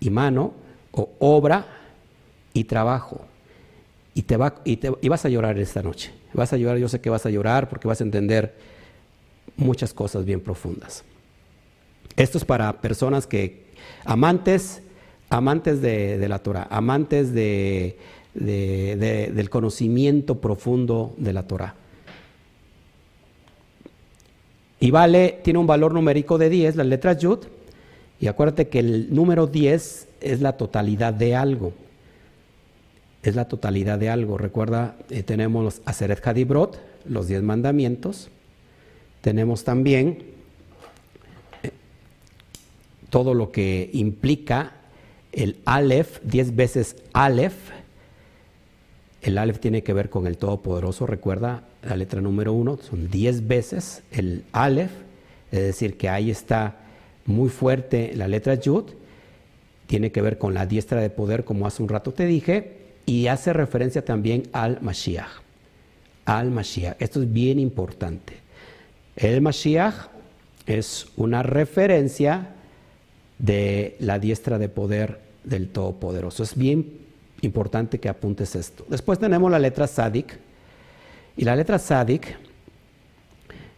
y mano, o obra y trabajo. Y, te y, vas a llorar esta noche. Vas a llorar, yo sé que vas a llorar porque vas a entender muchas cosas bien profundas. Esto es para personas que, amantes, amantes de, la Torah, amantes de, del conocimiento profundo de la Torah. Y vale, tiene un valor numérico de 10, la letra Yud, y acuérdate que el número 10 es la totalidad de algo. Es la totalidad de algo. Recuerda, eh, tenemos los Aseret Hadibrot, los 10 mandamientos. Tenemos también eh, todo lo que implica el Aleph, 10 veces Aleph, el Aleph tiene que ver con el Todopoderoso, recuerda la letra número uno, son diez veces el Aleph, es decir, que ahí está muy fuerte la letra Yud, tiene que ver con la diestra de poder, como hace un rato te dije, y hace referencia también al Mashiach. Al Mashiach. Esto es bien importante. El Mashiach es una referencia de la diestra de poder del Todopoderoso. Es bien importante que apuntes esto. Después tenemos la letra Sadik. Y la letra Sadik,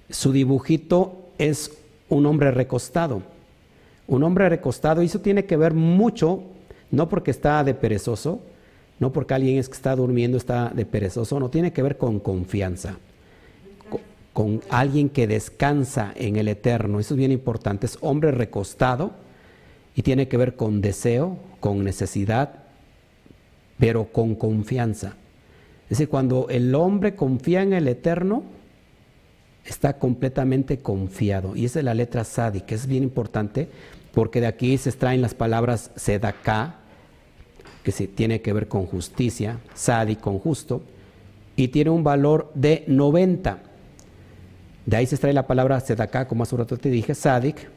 su dibujito es un hombre recostado. Un hombre recostado, y eso tiene que ver mucho, no porque está de perezoso, no porque alguien es que está durmiendo está de perezoso, no tiene que ver con confianza, con, alguien que descansa en el eterno. Eso es bien importante. Es hombre recostado y tiene que ver con deseo, con necesidad pero con confianza. Es decir, cuando el hombre confía en el Eterno, está completamente confiado. Y esa es la letra que es bien importante, porque de aquí se extraen las palabras Sedaká, que se tiene que ver con justicia, Sadi con justo, y tiene un valor de 90. De ahí se extrae la palabra Sedaká, como hace un rato te dije, Sadik.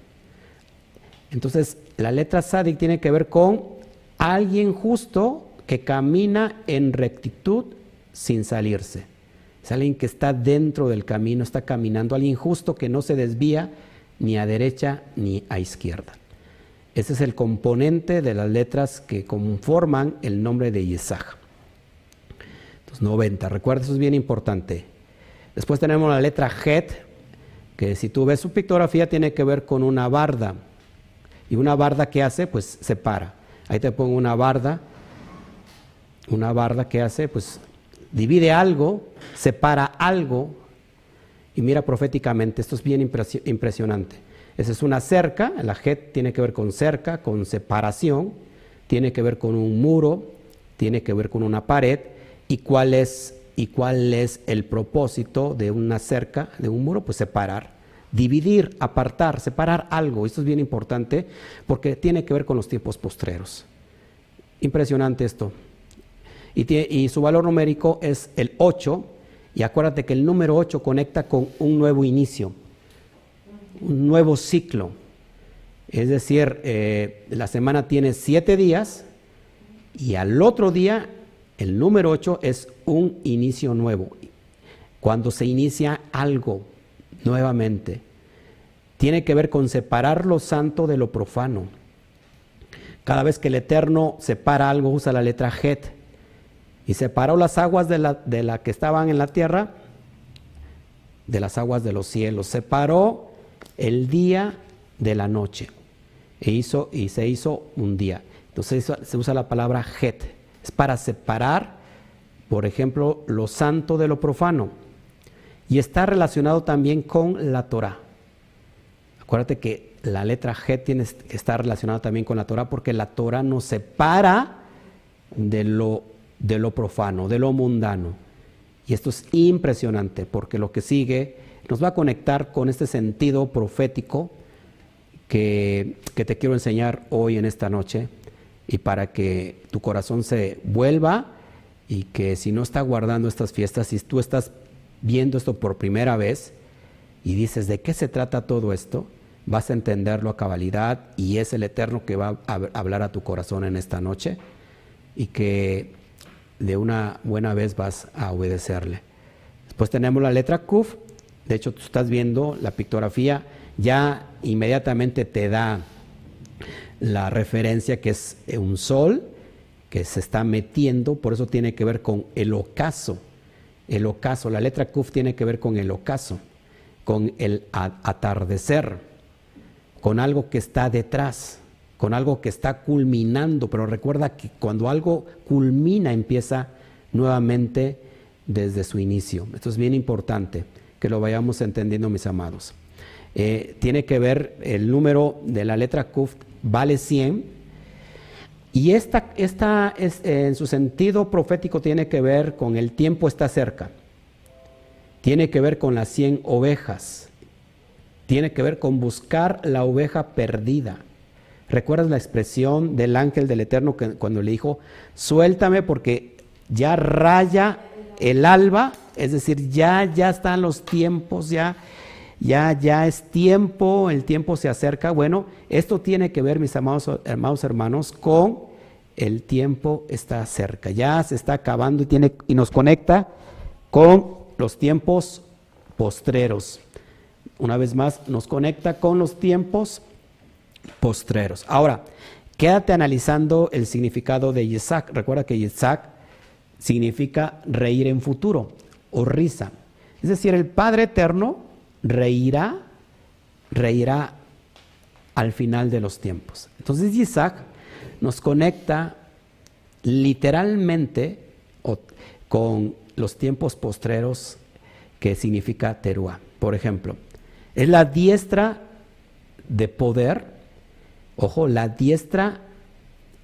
Entonces, la letra Sadik tiene que ver con alguien justo que camina en rectitud sin salirse. Es alguien que está dentro del camino, está caminando, alguien justo que no se desvía ni a derecha ni a izquierda. Ese es el componente de las letras que conforman el nombre de Yesaj. Entonces, 90. Recuerda, eso es bien importante. Después tenemos la letra Het, que si tú ves su pictografía tiene que ver con una barda. Y una barda que hace, pues se para. Ahí te pongo una barda una barda que hace, pues divide algo, separa algo, y mira proféticamente, esto es bien impresionante. Esa es una cerca, la jet tiene que ver con cerca, con separación, tiene que ver con un muro, tiene que ver con una pared, y cuál es, y el propósito de una cerca, de un muro, pues separar, dividir, apartar, separar algo. Esto es bien importante porque tiene que ver con los tiempos postreros. Impresionante esto. Y, su valor numérico es el 8, y acuérdate que el número 8 conecta con un nuevo inicio, un nuevo ciclo. Es decir, eh, la semana tiene 7 días y al otro día el número 8 es un inicio nuevo. Cuando se inicia algo nuevamente, tiene que ver con separar lo santo de lo profano Cada vez que el Eterno separa algo, usa la letra Het. Y separó las aguas de la, de la que estaban en la tierra de las aguas de los cielos. Separó el día de la noche. E hizo, y se hizo un día. Entonces se usa la palabra Het. Es para separar, por ejemplo, lo santo de lo profano. Y está relacionado también con la Torah. Acuérdate que la letra Het tiene que estar relacionada también con la Torah porque la Torah nos separa de lo, de lo profano, de lo mundano. Y esto es impresionante porque lo que sigue nos va a conectar con este sentido profético que, te quiero enseñar hoy en esta noche y para que tu corazón se vuelva y que si no está guardando estas fiestas, si tú estás viendo esto por primera vez y dices, ¿de qué se trata todo esto? Vas a entenderlo a cabalidad y es el Eterno que va a hablar a tu corazón en esta noche y que de una buena vez vas a obedecerle. Después tenemos la letra Kuf, de hecho tú estás viendo la pictografía, ya inmediatamente te da la referencia que es un sol que se está metiendo, por eso tiene que ver con el ocaso. El ocaso, la letra Kuf tiene que ver con el ocaso, con el atardecer, con algo que está detrás con algo que está culminando, pero recuerda que cuando algo culmina empieza nuevamente desde su inicio. Esto es bien importante que lo vayamos entendiendo, mis amados. Eh, tiene que ver el número de la letra Kuf, vale 100, y esta, esta es, en su sentido profético tiene que ver con el tiempo está cerca, tiene que ver con las 100 ovejas, tiene que ver con buscar la oveja perdida. ¿Recuerdas la expresión del ángel del Eterno cuando le dijo, suéltame porque ya raya el alba? Es decir, ya, ya están los tiempos, ya, ya, ya es tiempo, el tiempo se acerca. Bueno, esto tiene que ver, mis amados, hermanos hermanos, con el tiempo está cerca, ya se está acabando y, tiene, y nos conecta con los tiempos postreros. Una vez más, nos conecta con los tiempos postreros. Ahora, quédate analizando el significado de Isaac. Recuerda que Isaac significa reír en futuro o risa. Es decir, el Padre Eterno reirá, reirá al final de los tiempos. Entonces Isaac nos conecta literalmente con los tiempos postreros que significa Teruá. Por ejemplo, es la diestra de poder ojo, la diestra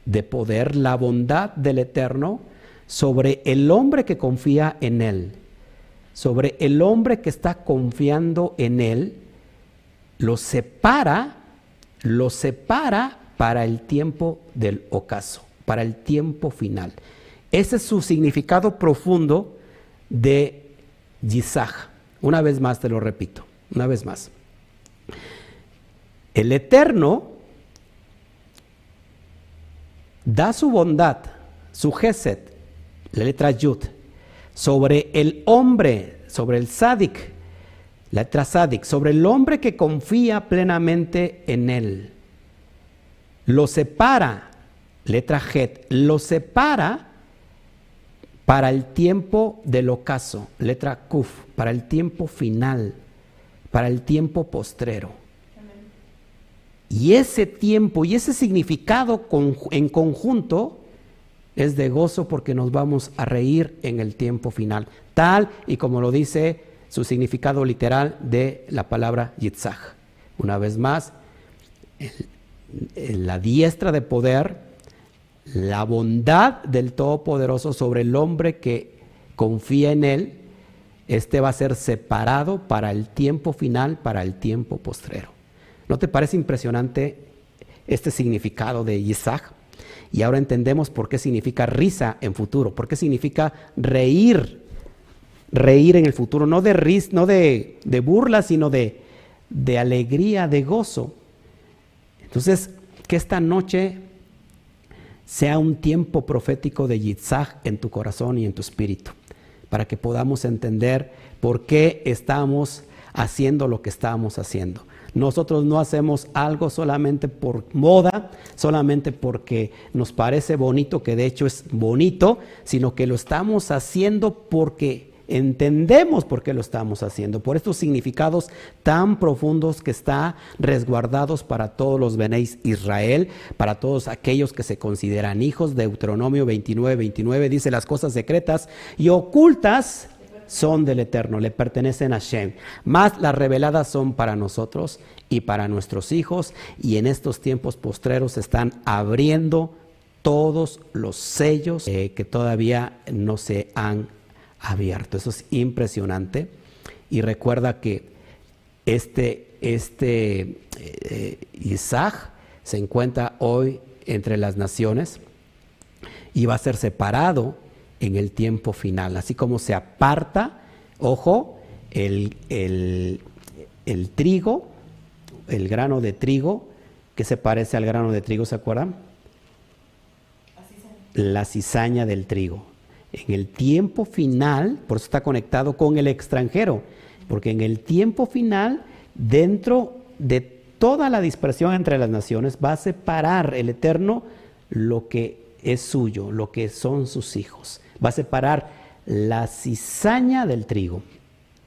de poder, la bondad del Eterno sobre el hombre que confía en Él, sobre el hombre que está confiando en Él, lo separa, lo separa para el tiempo del ocaso, para el tiempo final. Ese es su significado profundo de Yisaj. Una vez más te lo repito, una vez más. El Eterno da su bondad, su geset, la letra yud, sobre el hombre, sobre el sadik, la letra sadik, sobre el hombre que confía plenamente en él. Lo separa, letra het, lo separa para el tiempo del ocaso, letra kuf, para el tiempo final, para el tiempo postrero. Y ese tiempo y ese significado en conjunto es de gozo porque nos vamos a reír en el tiempo final, tal y como lo dice su significado literal de la palabra Yitzhak. Una vez más, la diestra de poder, la bondad del Todopoderoso sobre el hombre que confía en Él, este va a ser separado para el tiempo final, para el tiempo postrero. ¿No te parece impresionante este significado de Isaac? Y ahora entendemos por qué significa risa en futuro, por qué significa reír, reír en el futuro, no de ris, no de, burla, sino de, de alegría, de gozo. Entonces, que esta noche sea un tiempo profético de Yitzhak en tu corazón y en tu espíritu, para que podamos entender por qué estamos haciendo lo que estamos haciendo. Nosotros no hacemos algo solamente por moda, solamente porque nos parece bonito, que de hecho es bonito, sino que lo estamos haciendo porque entendemos por qué lo estamos haciendo, por estos significados tan profundos que está resguardados para todos los Benéis Israel, para todos aquellos que se consideran hijos. Deuteronomio 29, 29 dice las cosas secretas y ocultas son del Eterno, le pertenecen a Shem. Más las reveladas son para nosotros y para nuestros hijos, y en estos tiempos postreros están abriendo todos los sellos eh, que todavía no se han abierto. Eso es impresionante. Y recuerda que este, este eh, Isaac se encuentra hoy entre las naciones y va a ser separado en el tiempo final. Así como se aparta, ojo, el, el, trigo, el grano de trigo, que se parece al grano de trigo, ¿se acuerdan? La cizaña del trigo. En el tiempo final, por eso está conectado con el extranjero, porque en el tiempo final, dentro de toda la dispersión entre las naciones, va a separar el Eterno lo que es suyo, lo que son sus hijos. Va a separar la cizaña del trigo.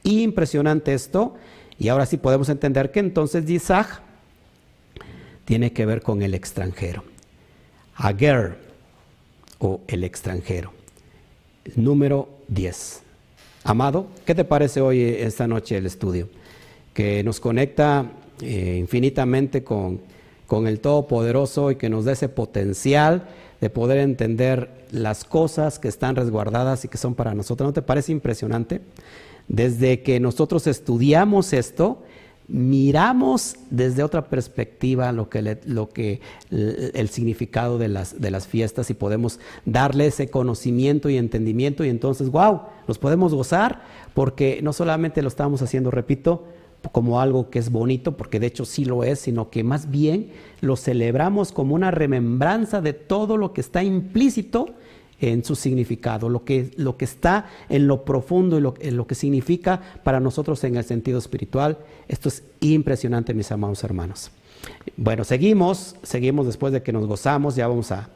Impresionante esto. Y ahora sí podemos entender que entonces Isaac tiene que ver con el extranjero. Ager o el extranjero número 10. Amado, ¿qué te parece hoy, esta noche, el estudio? Que nos conecta eh, infinitamente con, con el Todopoderoso y que nos da ese potencial de poder entender las cosas que están resguardadas y que son para nosotros. ¿No te parece impresionante? Desde que nosotros estudiamos esto, miramos desde otra perspectiva lo que, el, significado de las, de las fiestas y podemos darle ese conocimiento y entendimiento y entonces, wow, nos podemos gozar porque no solamente lo estamos haciendo, repito, como algo que es bonito, porque de hecho sí lo es, sino que más bien lo celebramos como una remembranza de todo lo que está implícito en su significado, lo que, lo que está en lo profundo y lo, en lo que significa para nosotros en el sentido espiritual. Esto es impresionante, mis amados hermanos. Bueno, seguimos, seguimos después de que nos gozamos, ya vamos a,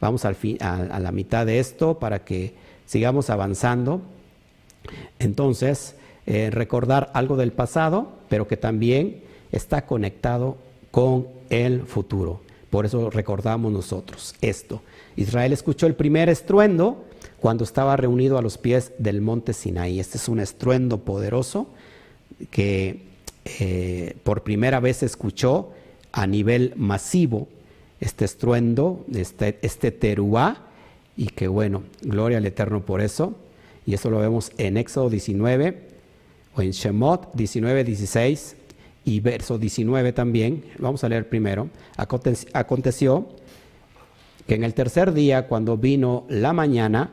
vamos al fin, a, la mitad de esto para que sigamos avanzando. Entonces, eh, recordar algo del pasado, pero que también está conectado con el futuro. Por eso recordamos nosotros esto. Israel escuchó el primer estruendo cuando estaba reunido a los pies del monte Sinaí. Este es un estruendo poderoso que eh, por primera vez escuchó a nivel masivo este estruendo, este, este teruá, y que bueno, gloria al Eterno por eso. Y eso lo vemos en Éxodo 19 o en Shemot 19, 16 y verso 19 también. Vamos a leer primero. Aconteció que en el tercer día, cuando vino la mañana,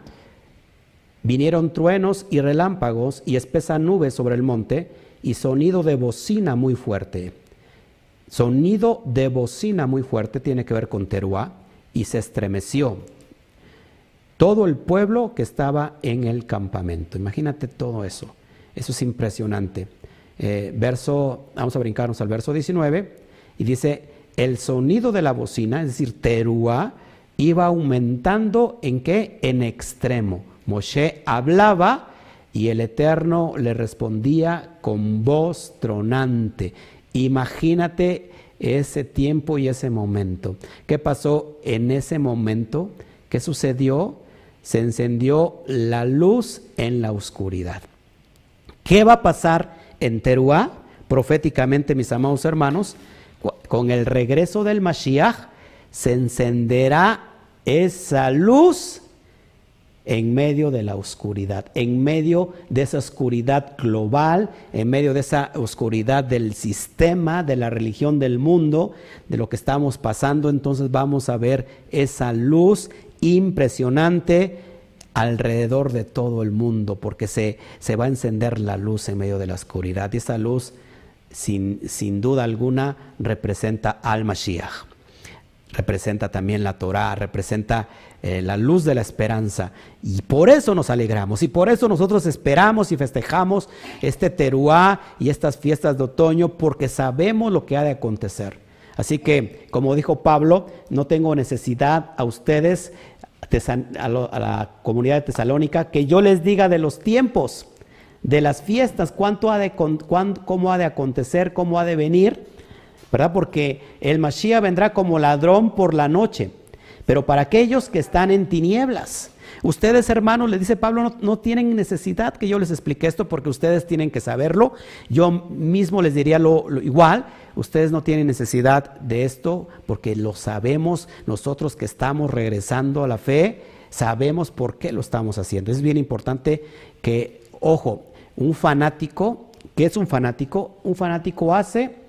vinieron truenos y relámpagos y espesa nube sobre el monte y sonido de bocina muy fuerte. Sonido de bocina muy fuerte tiene que ver con Teruá y se estremeció todo el pueblo que estaba en el campamento. Imagínate todo eso. Eso es impresionante. Eh, verso, vamos a brincarnos al verso 19 y dice, el sonido de la bocina, es decir, Teruá, iba aumentando en qué? En extremo. Moshe hablaba y el Eterno le respondía con voz tronante. Imagínate ese tiempo y ese momento. ¿Qué pasó en ese momento? ¿Qué sucedió? Se encendió la luz en la oscuridad. ¿Qué va a pasar en Teruá? Proféticamente, mis amados hermanos, con el regreso del Mashiach, se encenderá esa luz en medio de la oscuridad, en medio de esa oscuridad global, en medio de esa oscuridad del sistema, de la religión del mundo, de lo que estamos pasando, entonces vamos a ver esa luz impresionante alrededor de todo el mundo, porque se, se va a encender la luz en medio de la oscuridad. Y esa luz, sin, sin duda alguna, representa al Mashiach. representa también la Torah, representa eh, la luz de la esperanza. Y por eso nos alegramos y por eso nosotros esperamos y festejamos este teruá y estas fiestas de otoño porque sabemos lo que ha de acontecer. Así que, como dijo Pablo, no tengo necesidad a ustedes, a la comunidad de Tesalónica, que yo les diga de los tiempos, de las fiestas, cuánto ha de, cómo ha de acontecer, cómo ha de venir ¿verdad? Porque el Mashiach vendrá como ladrón por la noche, pero para aquellos que están en tinieblas. Ustedes, hermanos, le dice Pablo, no, tienen necesidad que yo les explique esto porque ustedes tienen que saberlo. Yo mismo les diría lo, igual, ustedes no tienen necesidad de esto porque lo sabemos nosotros que estamos regresando a la fe, sabemos por qué lo estamos haciendo. Es bien importante que, ojo, un fanático, ¿qué es un fanático? Un fanático hace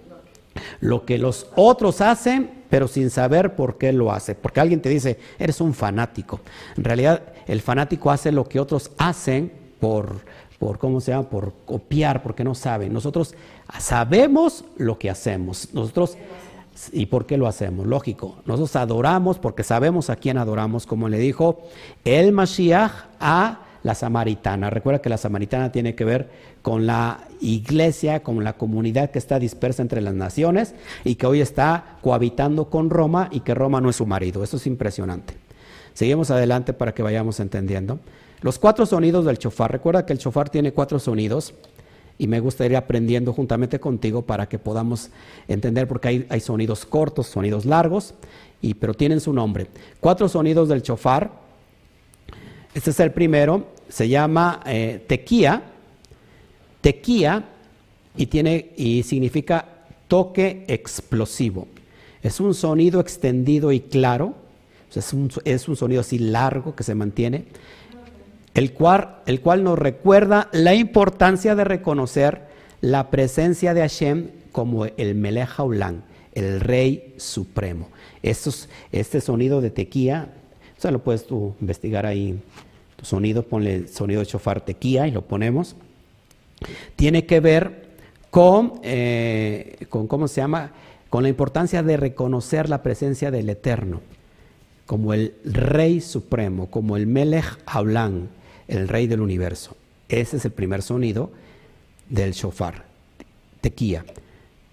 lo que los otros hacen, pero sin saber por qué lo hace. Porque alguien te dice, eres un fanático. En realidad, el fanático hace lo que otros hacen por, por ¿cómo se llama? Por copiar, porque no saben. Nosotros sabemos lo que hacemos. Nosotros ¿Y por qué lo hacemos? Lógico, nosotros adoramos porque sabemos a quién adoramos, como le dijo el Mashiach a la samaritana. Recuerda que la samaritana tiene que ver con la iglesia, con la comunidad que está dispersa entre las naciones y que hoy está cohabitando con Roma y que Roma no es su marido. Eso es impresionante. Seguimos adelante para que vayamos entendiendo. Los cuatro sonidos del chofar. Recuerda que el chofar tiene cuatro sonidos y me gustaría aprendiendo juntamente contigo para que podamos entender porque hay, hay sonidos cortos, sonidos largos, y, pero tienen su nombre. Cuatro sonidos del chofar este es el primero, se llama eh, tequía, tequía y, tiene, y significa toque explosivo. Es un sonido extendido y claro, es, un, es, un, sonido así largo que se mantiene, el cual, el cual nos recuerda la importancia de reconocer la presencia de Hashem como el Melech Haulán, el Rey Supremo. este sonido de tequía o sea, lo puedes tú investigar ahí. Tu sonido, ponle el sonido de chofar tequía y lo ponemos. Tiene que ver con, eh, con, ¿cómo se llama? Con la importancia de reconocer la presencia del Eterno como el Rey Supremo, como el Melech Haulán, el Rey del Universo. Ese es el primer sonido del shofar, tequía.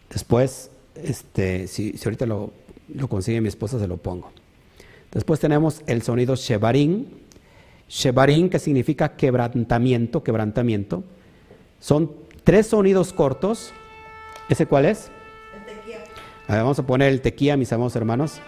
Después, este, si, si ahorita lo, lo consigue mi esposa, se lo pongo. Después tenemos el sonido shebarín. Shebarín que significa quebrantamiento, quebrantamiento. Son tres sonidos cortos. ¿Ese cuál es? El tequía. vamos a poner el tequía, mis amados hermanos.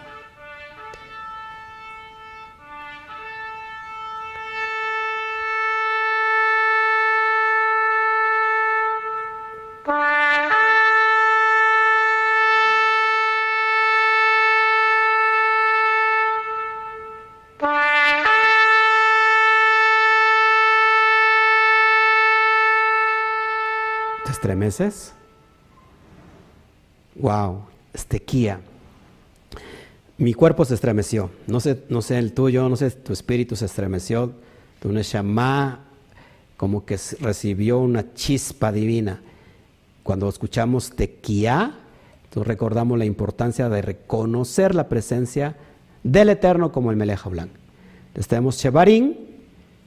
Meses. Wow, estequía. Mi cuerpo se estremeció. No sé, no sé el tuyo, no sé, tu espíritu se estremeció. Tu Neshama como que recibió una chispa divina. Cuando escuchamos tequía, entonces recordamos la importancia de reconocer la presencia del Eterno como el Meleja Blanco. Entonces tenemos Shebarim,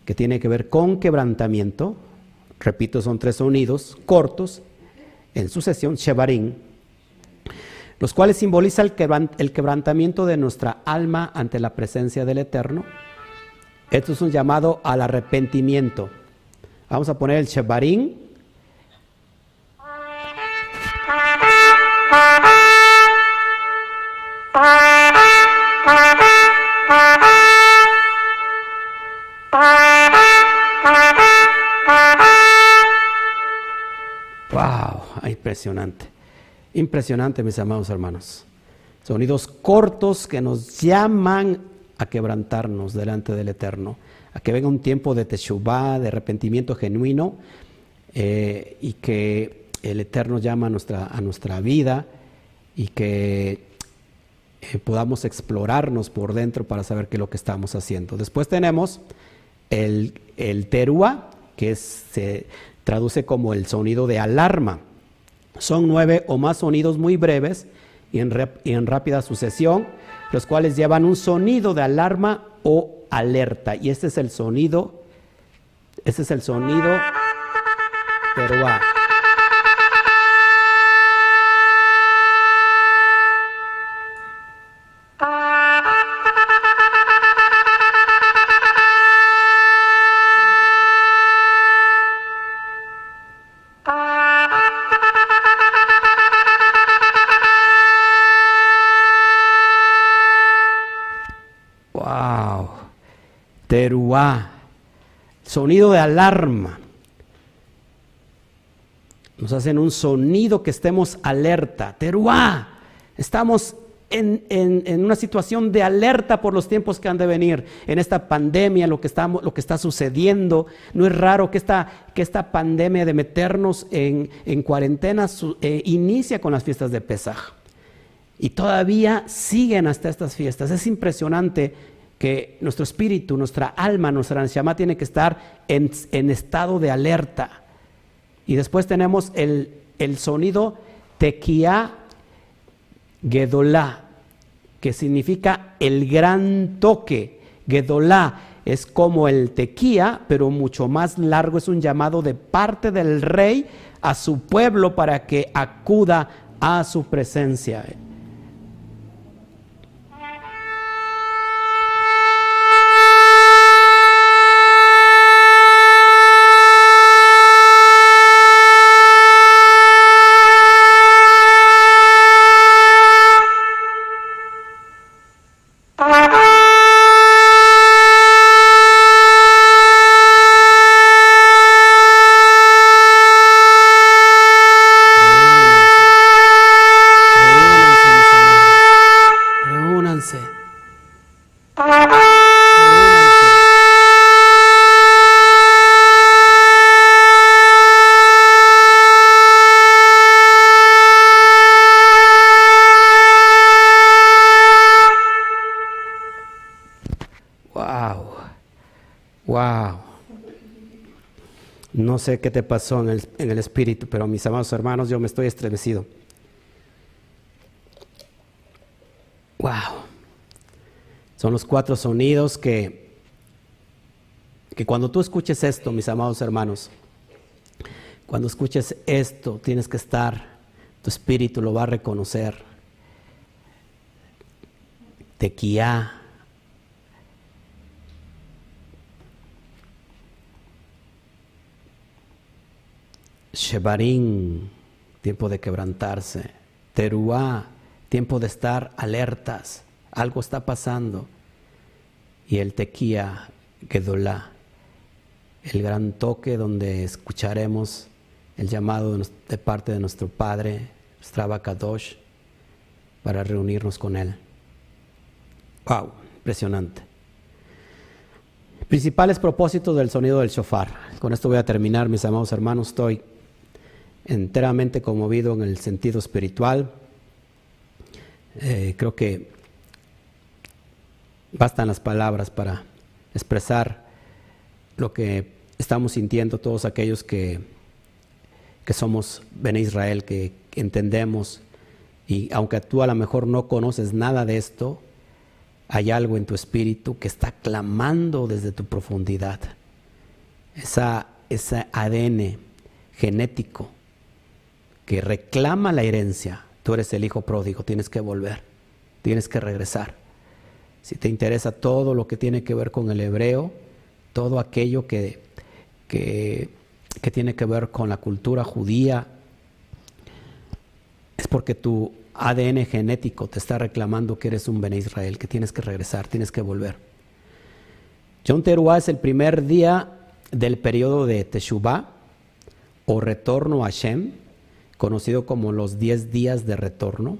que tiene que ver con quebrantamiento, repito, son tres sonidos cortos en sucesión, Shebarim, los cuales simbolizan el quebrantamiento de nuestra alma ante la presencia del Eterno. Esto es un llamado al arrepentimiento. Vamos a poner el Shebarim. Impresionante. Impresionante, mis amados hermanos. Sonidos cortos que nos llaman a quebrantarnos delante del Eterno, a que venga un tiempo de teshuvah, de arrepentimiento genuino, eh, y que el Eterno llama a nuestra, a nuestra vida y que eh, podamos explorarnos por dentro para saber qué es lo que estamos haciendo. Después tenemos el, el terúa, que se traduce como el sonido de alarma. Son nueve o más sonidos muy breves y en, rápida sucesión, los cuales llevan un sonido de alarma o alerta. Y este es el sonido, este es el sonido peruano. Sonido de alarma. Nos hacen un sonido que estemos alerta. Teruá, estamos en, una situación de alerta por los tiempos que han de venir, en esta pandemia, lo que, estamos, lo que está sucediendo. No es raro que esta, que esta pandemia de meternos en, cuarentena eh, inicia con las fiestas de Pesaj. Y todavía siguen hasta estas fiestas. Es impresionante que nuestro espíritu, nuestra alma, nuestra ansiama tiene que estar en, estado de alerta. Y después tenemos el, sonido tequia gedolá, que significa el gran toque. Gedolá es como el tequía, pero mucho más largo, es un llamado de parte del rey a su pueblo para que acuda a su presencia. Sé qué te pasó en el, espíritu, pero mis amados hermanos, yo me estoy estremecido. Wow. Son los cuatro sonidos que, que cuando tú escuches esto, mis amados hermanos, cuando escuches esto, tienes que estar, tu espíritu lo va a reconocer. Tequía, Shebarín, tiempo de quebrantarse. Teruá, tiempo de estar alertas. Algo está pasando. Y el tequía, Gedolá, el gran toque donde escucharemos el llamado de parte de nuestro Padre, Strava Kadosh, para reunirnos con Él. ¡Wow! Impresionante. Principales propósitos del sonido del shofar. Con esto voy a terminar, mis amados hermanos. Estoy enteramente conmovido en el sentido espiritual. Eh, creo que bastan las palabras para expresar lo que estamos sintiendo todos aquellos que, que somos Ben Israel, que entendemos y aunque tú a lo mejor no conoces nada de esto, hay algo en tu espíritu que está clamando desde tu profundidad. Esa, ese ADN genético que reclama la herencia, tú eres el hijo pródigo, tienes que volver, tienes que regresar. Si te interesa todo lo que tiene que ver con el hebreo, todo aquello que, que, tiene que ver con la cultura judía, es porque tu ADN genético te está reclamando que eres un Ben Israel, que tienes que regresar, tienes que volver. John Teruah es el primer día del periodo de Teshuvah o retorno a Shem, conocido como los 10 días de retorno.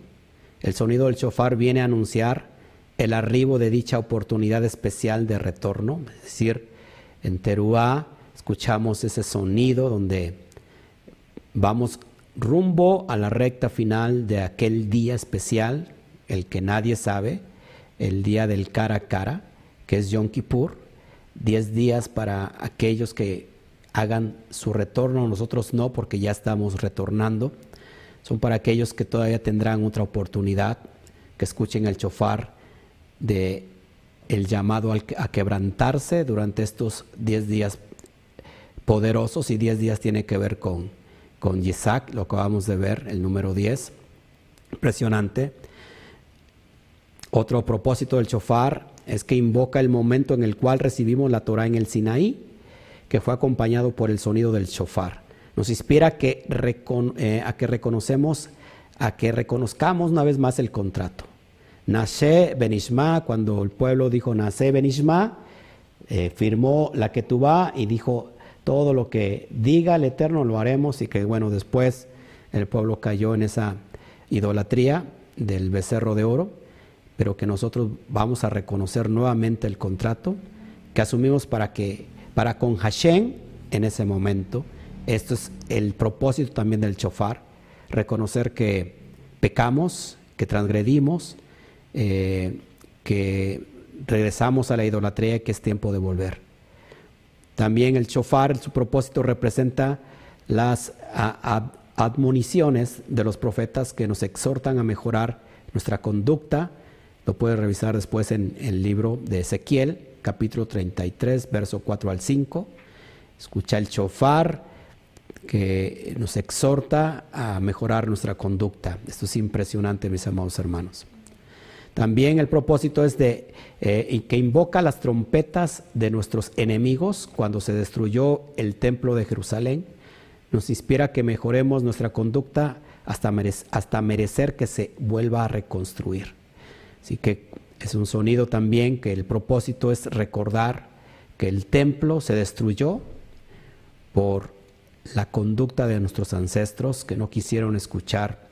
El sonido del shofar viene a anunciar el arribo de dicha oportunidad especial de retorno, es decir, en Teruá escuchamos ese sonido donde vamos rumbo a la recta final de aquel día especial, el que nadie sabe, el día del cara a cara, que es Yom Kippur, 10 días para aquellos que hagan su retorno, nosotros no, porque ya estamos retornando. Son para aquellos que todavía tendrán otra oportunidad, que escuchen el chofar de el llamado a quebrantarse durante estos 10 días poderosos y 10 días tiene que ver con, con Isaac, lo acabamos de ver, el número 10, impresionante. Otro propósito del chofar es que invoca el momento en el cual recibimos la Torah en el Sinaí, que fue acompañado por el sonido del chofar. Nos inspira a que, eh, reconocemos, a que reconozcamos una vez más el contrato. Nace Benishma, cuando el pueblo dijo Nace Benishma, eh, firmó la que y dijo todo lo que diga el Eterno lo haremos y que bueno, después el pueblo cayó en esa idolatría del becerro de oro, pero que nosotros vamos a reconocer nuevamente el contrato que asumimos para que para con Hashem en ese momento. Esto es el propósito también del chofar, reconocer que pecamos, que transgredimos, eh, que regresamos a la idolatría y que es tiempo de volver. También el chofar, su propósito representa las admoniciones de los profetas que nos exhortan a mejorar nuestra conducta. Lo puedes revisar después en el libro de Ezequiel, capítulo 33, verso 4 al 5. Escucha el chofar que nos exhorta a mejorar nuestra conducta. Esto es impresionante, mis amados hermanos. También el propósito es de eh, que invoca las trompetas de nuestros enemigos cuando se destruyó el templo de Jerusalén. Nos inspira que mejoremos nuestra conducta hasta, hasta merecer que se vuelva a reconstruir. Así que es un sonido también que el propósito es recordar que el templo se destruyó por la conducta de nuestros ancestros que no quisieron escuchar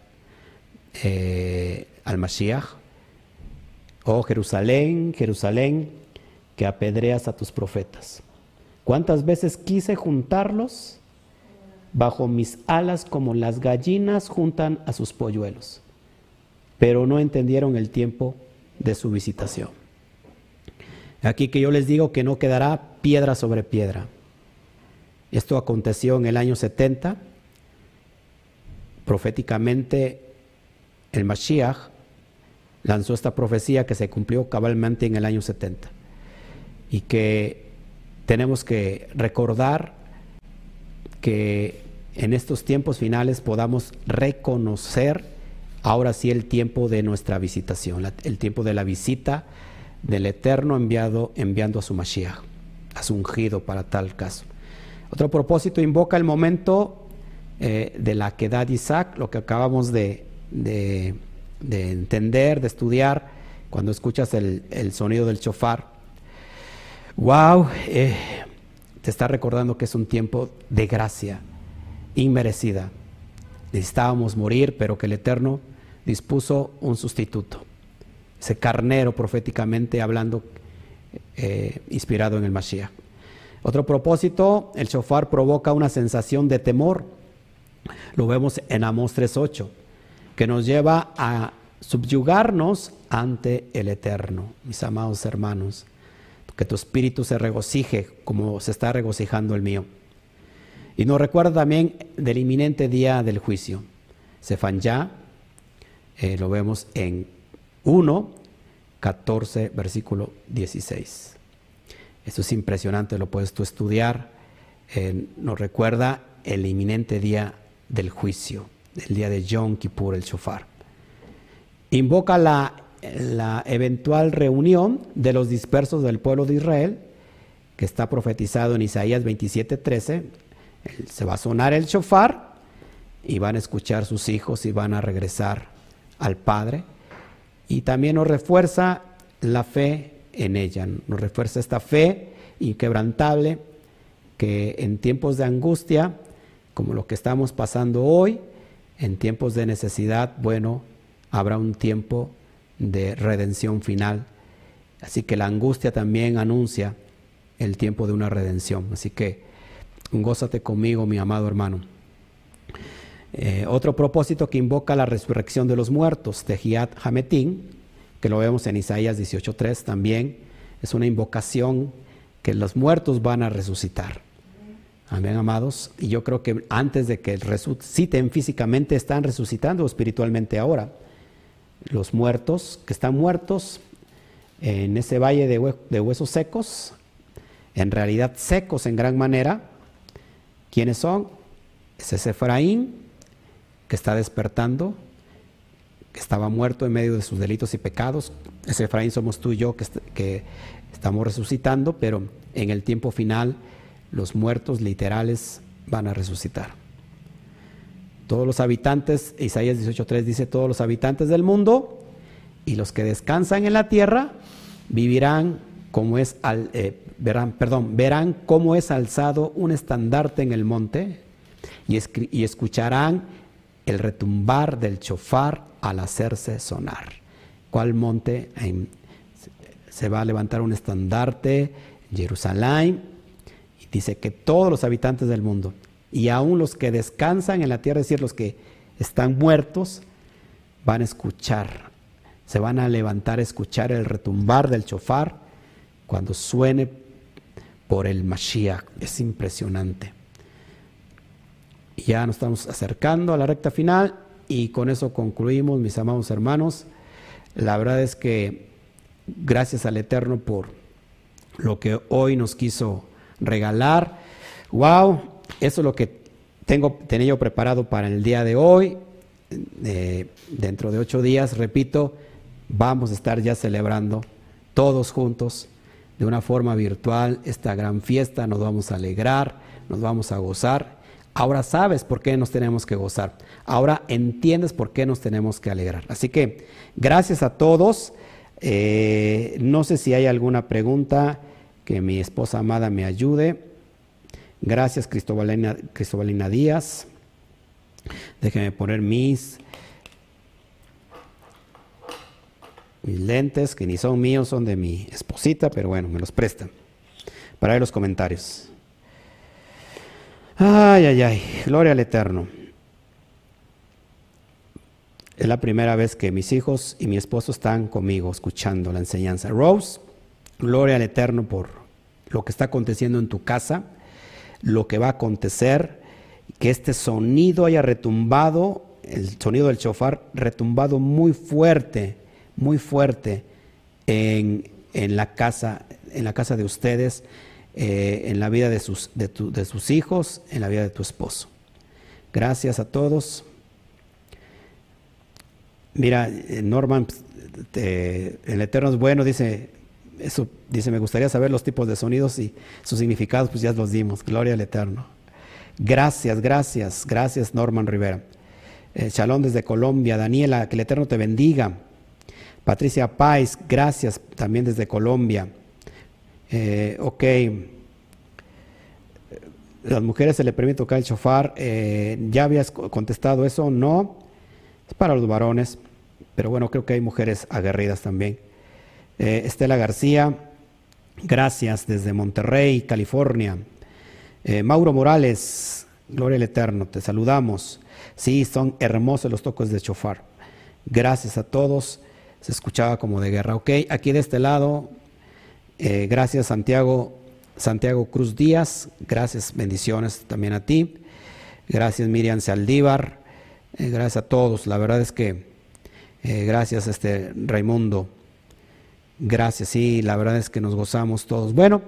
eh, al Mashiach Oh Jerusalén, Jerusalén, que apedreas a tus profetas. ¿Cuántas veces quise juntarlos bajo mis alas como las gallinas juntan a sus polluelos? Pero no entendieron el tiempo de su visitación. Aquí que yo les digo que no quedará piedra sobre piedra. Esto aconteció en el año 70. Proféticamente, el Mashiach lanzó esta profecía que se cumplió cabalmente en el año 70 y que tenemos que recordar que en estos tiempos finales podamos reconocer ahora sí el tiempo de nuestra visitación, el tiempo de la visita del Eterno enviado, enviando a su Mashiach, a su ungido para tal caso. Otro propósito invoca el momento eh, de la quedad de Isaac, lo que acabamos de de entender, de estudiar, cuando escuchas el, sonido del chofar. ¡Wow! Eh, te está recordando que es un tiempo de gracia inmerecida. Necesitábamos morir, pero que el Eterno dispuso un sustituto. Ese carnero proféticamente hablando, eh, inspirado en el Mashiach. Otro propósito, el chofar provoca una sensación de temor. Lo vemos en Amos 3.8 que nos lleva a subyugarnos ante el Eterno, mis amados hermanos. Que tu espíritu se regocije como se está regocijando el mío. Y nos recuerda también del inminente día del juicio. Sefanyá, eh, lo vemos en 1, 14, versículo 16. Esto es impresionante, lo puedes tú estudiar. Eh, nos recuerda el inminente día del juicio el día de Yom Kippur, el shofar. Invoca la, la eventual reunión de los dispersos del pueblo de Israel, que está profetizado en Isaías 27:13. Se va a sonar el shofar y van a escuchar sus hijos y van a regresar al Padre. Y también nos refuerza la fe en ella, nos refuerza esta fe inquebrantable que en tiempos de angustia, como lo que estamos pasando hoy, en tiempos de necesidad, bueno, habrá un tiempo de redención final. Así que la angustia también anuncia el tiempo de una redención. Así que gózate conmigo, mi amado hermano. Eh, otro propósito que invoca la resurrección de los muertos, Tejiat Hametín, que lo vemos en Isaías 18.3 también, es una invocación que los muertos van a resucitar. Amén, amados. Y yo creo que antes de que resuciten físicamente, están resucitando espiritualmente ahora. Los muertos, que están muertos en ese valle de, huesos secos, en realidad secos en gran manera. ¿Quiénes son? Es ese Efraín que está despertando, que estaba muerto en medio de sus delitos y pecados. Ese Efraín somos tú y yo que, estamos resucitando, pero en el tiempo final los muertos literales van a resucitar. Todos los habitantes, Isaías 18.3 dice, todos los habitantes del mundo y los que descansan en la tierra vivirán como es, al, eh, verán, perdón, verán cómo es alzado un estandarte en el monte y escucharán el retumbar del chofar al hacerse sonar. ¿Cuál monte? se va a levantar un estandarte Jerusalén Dice que todos los habitantes del mundo, y aún los que descansan en la tierra, es decir, los que están muertos, van a escuchar, se van a levantar a escuchar el retumbar del chofar cuando suene por el Mashiach. Es impresionante. Ya nos estamos acercando a la recta final y con eso concluimos, mis amados hermanos. La verdad es que gracias al Eterno por lo que hoy nos quiso regalar. Wow, eso es lo que tengo tenido preparado para el día de hoy. Eh, dentro de ocho días, repito, vamos a estar ya celebrando todos juntos de una forma virtual esta gran fiesta. Nos vamos a alegrar, nos vamos a gozar. Ahora sabes por qué nos tenemos que gozar. Ahora entiendes por qué nos tenemos que alegrar. Así que gracias a todos. Eh, no sé si hay alguna pregunta que mi esposa amada me ayude. Gracias, Cristobalina, Cristobalina Díaz. Déjenme poner mis, mis lentes, que ni son míos, son de mi esposita, pero bueno, me los prestan. Para ver los comentarios. Ay, ay, ay, gloria al Eterno. Es la primera vez que mis hijos y mi esposo están conmigo escuchando la enseñanza. Rose, Gloria al Eterno por lo que está aconteciendo en tu casa, lo que va a acontecer, que este sonido haya retumbado, el sonido del chofar retumbado muy fuerte, muy fuerte en, la casa, en la casa de ustedes, eh, en la vida de sus, de, de sus hijos, en la vida de tu esposo. Gracias a todos. Mira, eh, Norman, el Eterno es bueno, dice, eso dice, me gustaría saber los tipos de sonidos y sus significados, pues ya los dimos. Gloria al Eterno. Gracias, gracias, gracias Norman Rivera. Eh, shalom desde Colombia. Daniela, que el Eterno te bendiga. Patricia Pais, gracias también desde Colombia. Eh, ok. Las mujeres se le permite tocar el chofar. Eh, ¿Ya habías contestado eso? No. Es para los varones. Pero bueno, creo que hay mujeres aguerridas también. Eh, Estela García, gracias desde Monterrey, California. Mauro Morales, gloria al Eterno, te saludamos. Sí, son hermosos los tocos de chofar. Gracias a todos. Se escuchaba como de guerra. Ok, aquí de este lado, eh, gracias Santiago, Santiago Cruz Díaz. Gracias, bendiciones también a ti. Gracias Miriam Saldívar. gracias a todos. La verdad es que gracias este Raimundo. Gracias, sí, la verdad es que nos gozamos todos. Bueno.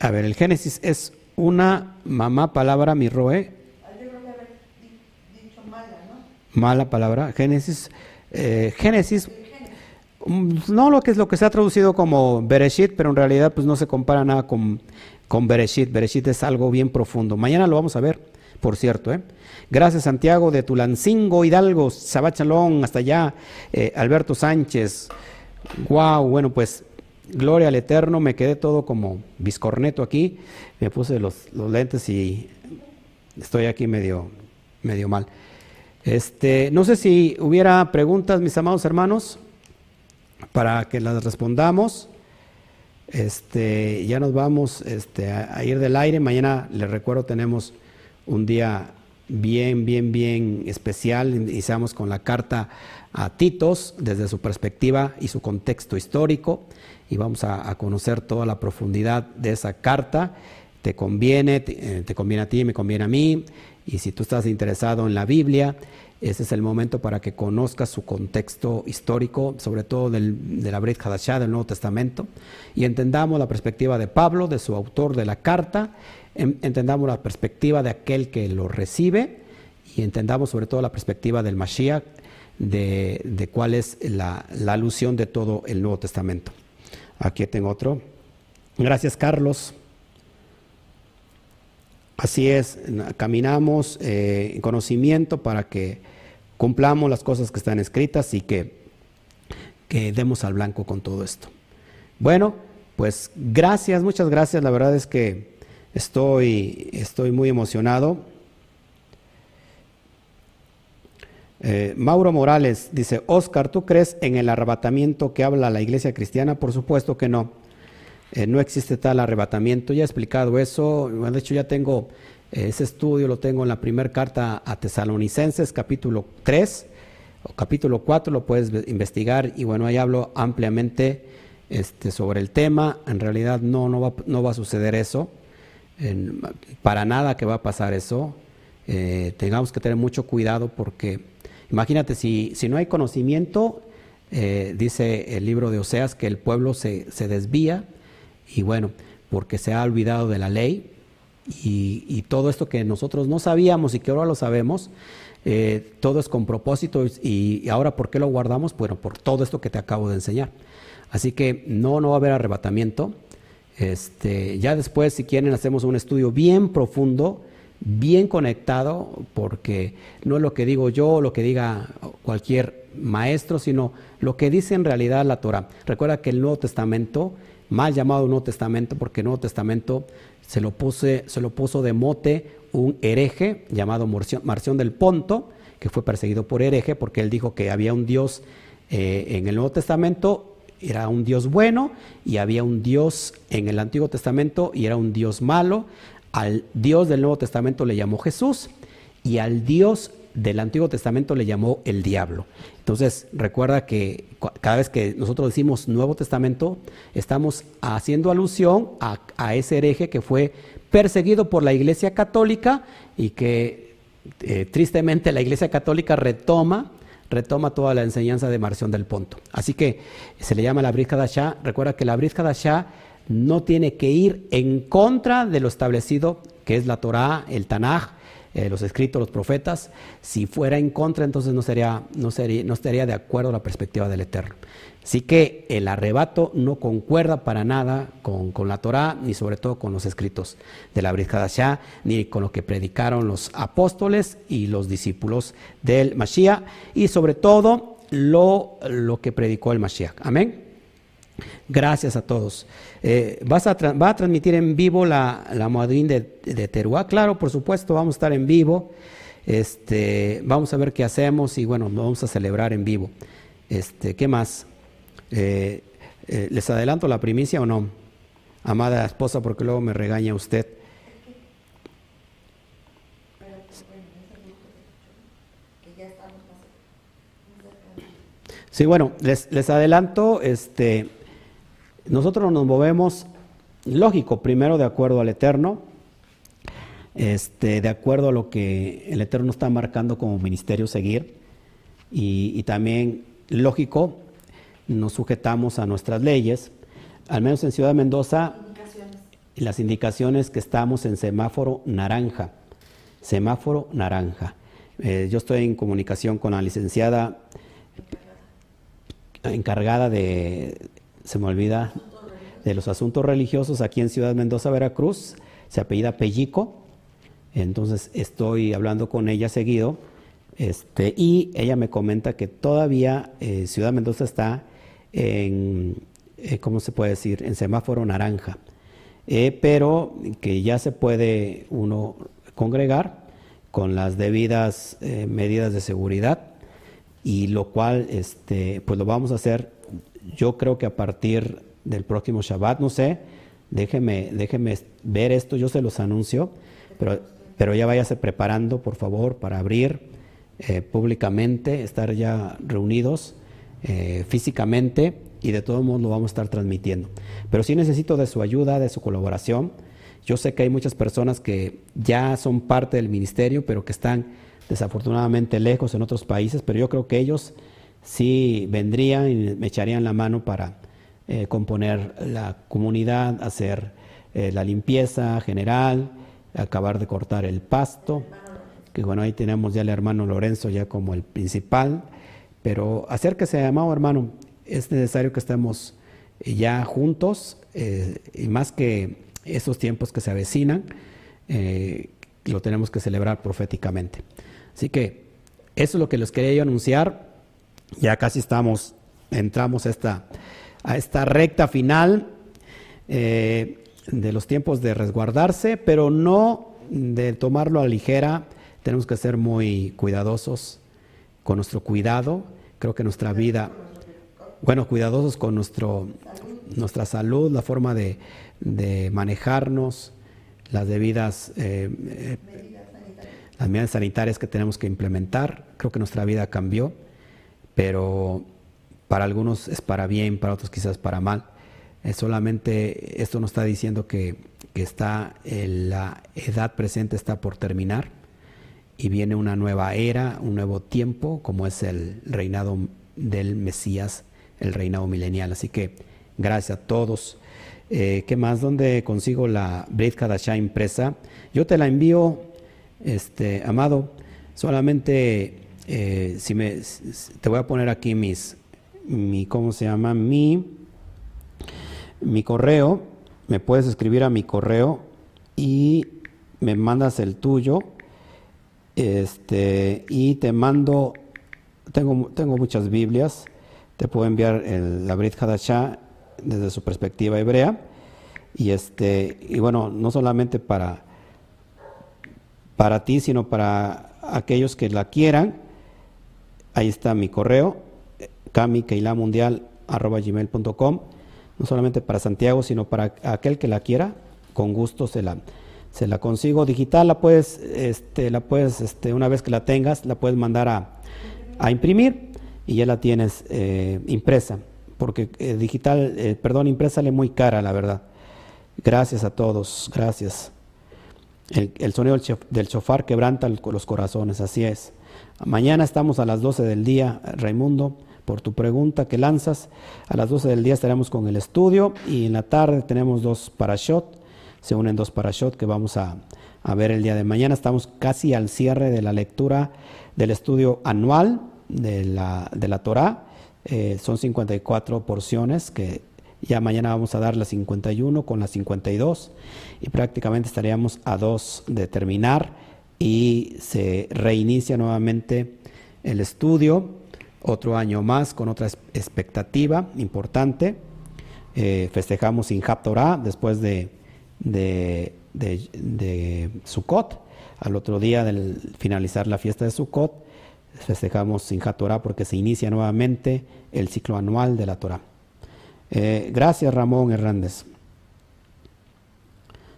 A ver, el Génesis es una mamá palabra, mi roe. Ah, yo creo que haber dicho mala, ¿no? Mala palabra. Génesis. Eh, Génesis. Mm, no lo que es lo que se ha traducido como Bereshit, pero en realidad pues no se compara nada con con Bereshit. Bereshit es algo bien profundo. Mañana lo vamos a ver, por cierto. ¿eh? Gracias Santiago de Tulancingo, Hidalgo, Sabachalón, hasta allá, eh, Alberto Sánchez. Wow, bueno, pues gloria al Eterno, me quedé todo como biscorneto aquí, me puse los, los lentes y estoy aquí medio, medio mal. Este, no sé si hubiera preguntas, mis amados hermanos, para que las respondamos. Este, ya nos vamos este, a, ir del aire. Mañana, les recuerdo, tenemos un día bien, bien, bien especial. Iniciamos con la carta a Titos desde su perspectiva y su contexto histórico y vamos a, conocer toda la profundidad de esa carta. Te conviene, te, eh, conviene a ti, me conviene a mí. Y si tú estás interesado en la Biblia, ese es el momento para que conozcas su contexto histórico, sobre todo del, de la Brit Hadashah, del Nuevo Testamento, y entendamos la perspectiva de Pablo, de su autor de la carta, entendamos la perspectiva de aquel que lo recibe y entendamos sobre todo la perspectiva del Mashiach, de, cuál es la, la alusión de todo el Nuevo Testamento. Aquí tengo otro. Gracias, Carlos. Así es, caminamos eh, en conocimiento para que cumplamos las cosas que están escritas y que, que demos al blanco con todo esto. Bueno, pues gracias, muchas gracias. La verdad es que estoy, estoy muy emocionado. Eh, Mauro Morales dice, Oscar, ¿tú crees en el arrebatamiento que habla la iglesia cristiana? Por supuesto que no. Eh, no existe tal arrebatamiento. Ya he explicado eso. De hecho, ya tengo eh, ese estudio, lo tengo en la primera carta a Tesalonicenses, capítulo 3 o capítulo 4, lo puedes investigar. Y bueno, ahí hablo ampliamente este, sobre el tema. En realidad no, no, va, no va a suceder eso. para nada que va a pasar eso. tengamos que tener mucho cuidado porque Imagínate, si, si no hay conocimiento, eh, dice el libro de Oseas que el pueblo se, se, desvía y bueno, porque se ha olvidado de la ley y, todo esto que nosotros no sabíamos y que ahora lo sabemos, eh, todo es con propósito y, ahora ¿por qué lo guardamos? Bueno, por todo esto que te acabo de enseñar. Así que no, no va a haber arrebatamiento. Este, ya después, si quieren, hacemos un estudio bien profundo bien conectado, porque no es lo que digo yo lo que diga cualquier maestro, sino lo que dice en realidad la Torah. Recuerda que el Nuevo Testamento, mal llamado Nuevo Testamento, porque Nuevo Testamento se lo, se lo puso de mote un hereje llamado Marción del Ponto, que fue perseguido por hereje porque él dijo que había un Dios eh, en el Nuevo Testamento, era un Dios bueno, y había un Dios en el Antiguo Testamento y era un Dios malo. Al Dios del Nuevo Testamento le llamó Jesús y al Dios del Antiguo Testamento le llamó el diablo. Entonces, recuerda que cada vez que nosotros decimos Nuevo Testamento, estamos haciendo alusión a, ese hereje que fue perseguido por la Iglesia Católica y que eh, tristemente la Iglesia Católica retoma retoma toda la enseñanza de Marción del Ponto. Así que se le llama la Brit Hadashah. Recuerda que la Brit Hadashah no tiene que ir en contra de lo establecido, que es la Torá, el Tanaj, eh, los escritos, los profetas. Si fuera en contra, entonces no, sería, no, sería, no estaría de acuerdo a la perspectiva del Eterno. Así que el arrebato no concuerda para nada con, la Torá, ni sobre todo con los escritos de la Brit ni con lo que predicaron los apóstoles y los discípulos del Mashiach, y sobre todo lo, lo que predicó el Mashiach. Amén. Gracias a todos. Eh, ¿vas a ¿Va a transmitir en vivo la, la de, de, Teruá? Claro, por supuesto, vamos a estar en vivo. Este, vamos a ver qué hacemos y bueno, vamos a celebrar en vivo. Este, ¿Qué más? Eh, eh, ¿Les adelanto la primicia o no? Amada esposa, porque luego me regaña usted. Sí, bueno, les, les adelanto, este, nosotros nos movemos, lógico, primero de acuerdo al Eterno, este, de acuerdo a lo que el Eterno está marcando como ministerio seguir, y, también, lógico, nos sujetamos a nuestras leyes, al menos en Ciudad de Mendoza, las indicaciones que estamos en semáforo naranja, semáforo naranja. Eh, yo estoy en comunicación con la licenciada encargada de se me olvida, de los asuntos religiosos aquí en Ciudad Mendoza, Veracruz, se apellida Pellico, entonces estoy hablando con ella seguido, este, y ella me comenta que todavía eh, Ciudad Mendoza está en, eh, ¿cómo se puede decir?, en semáforo naranja, eh, pero que ya se puede uno congregar con las debidas medidas de seguridad y lo cual este, pues lo vamos a hacer yo creo que a partir del próximo Shabbat, no sé, déjeme, déjeme ver esto, yo se los anuncio, pero pero ya váyase preparando, por favor, para abrir eh, públicamente, estar ya reunidos eh, físicamente y de todos modos lo vamos a estar transmitiendo. Pero sí necesito de su ayuda, de su colaboración. Yo sé que hay muchas personas que ya son parte del ministerio, pero que están desafortunadamente lejos en otros países, pero yo creo que ellos sí vendrían y me echarían la mano para eh, componer la comunidad, hacer eh, la limpieza general, acabar de cortar el pasto, que bueno, ahí tenemos ya al hermano Lorenzo ya como el principal, pero acérquese, amado hermano, es necesario que estemos eh, ya juntos, y más que esos tiempos que se avecinan, lo tenemos que celebrar proféticamente. Así que eso es lo que les quería yo anunciar. Ya casi estamos, entramos a esta, recta final eh, de los tiempos de resguardarse, pero no de tomarlo a ligera. Tenemos que ser muy cuidadosos con nuestro cuidado. Creo que nuestra vida, bueno, cuidadosos con nuestro, nuestra salud, la forma de, manejarnos, las debidas eh, eh, las medidas sanitarias que tenemos que implementar. Creo que nuestra vida cambió, pero para algunos es para bien, para otros quizás para mal. Es solamente esto nos está diciendo que, que está la edad presente está por terminar y viene una nueva era, un nuevo tiempo, como es el reinado del Mesías, el reinado milenial. Así que gracias a todos. Eh, ¿Qué más? ¿Dónde consigo la Brit Kadashah impresa? Yo te la envío este, amado, solamente eh, si me, te voy a poner aquí mis, mi, ¿cómo se llama? Mi, mi correo, me puedes escribir a mi correo y me mandas el tuyo, este, y te mando, tengo, tengo muchas Biblias, te puedo enviar el, la Brit Hadashah desde su perspectiva hebrea, y este, y bueno, no solamente para para ti, sino para aquellos que la quieran. Ahí está mi correo, gmail.com no solamente para Santiago, sino para aquel que la quiera, con gusto se la, se la consigo. Digital la puedes, este, la puedes, este, una vez que la tengas, la puedes mandar a, a imprimir y ya la tienes eh, impresa, porque eh, digital, eh, perdón, impresa sale muy cara, la verdad. Gracias a todos, gracias. El, sonido del chofar quebranta los corazones, así es. Mañana estamos a las 12 del día, Raimundo, por tu pregunta que lanzas. A las 12 del día estaremos con el estudio y en la tarde tenemos dos parashot, se unen dos parashot que vamos a, ver el día de mañana. Estamos casi al cierre de la lectura del estudio anual de la, de la Torah. Eh, son 54 porciones que ya mañana vamos a dar la 51 con la 52 y prácticamente estaríamos a dos de terminar y se reinicia nuevamente el estudio, otro año más con otra expectativa importante. Eh, festejamos sin Torah después de, de, de, Sukkot. Al otro día del finalizar la fiesta de Sukkot, festejamos sin Torah porque se inicia nuevamente el ciclo anual de la Torah. Eh, gracias Ramón Hernández.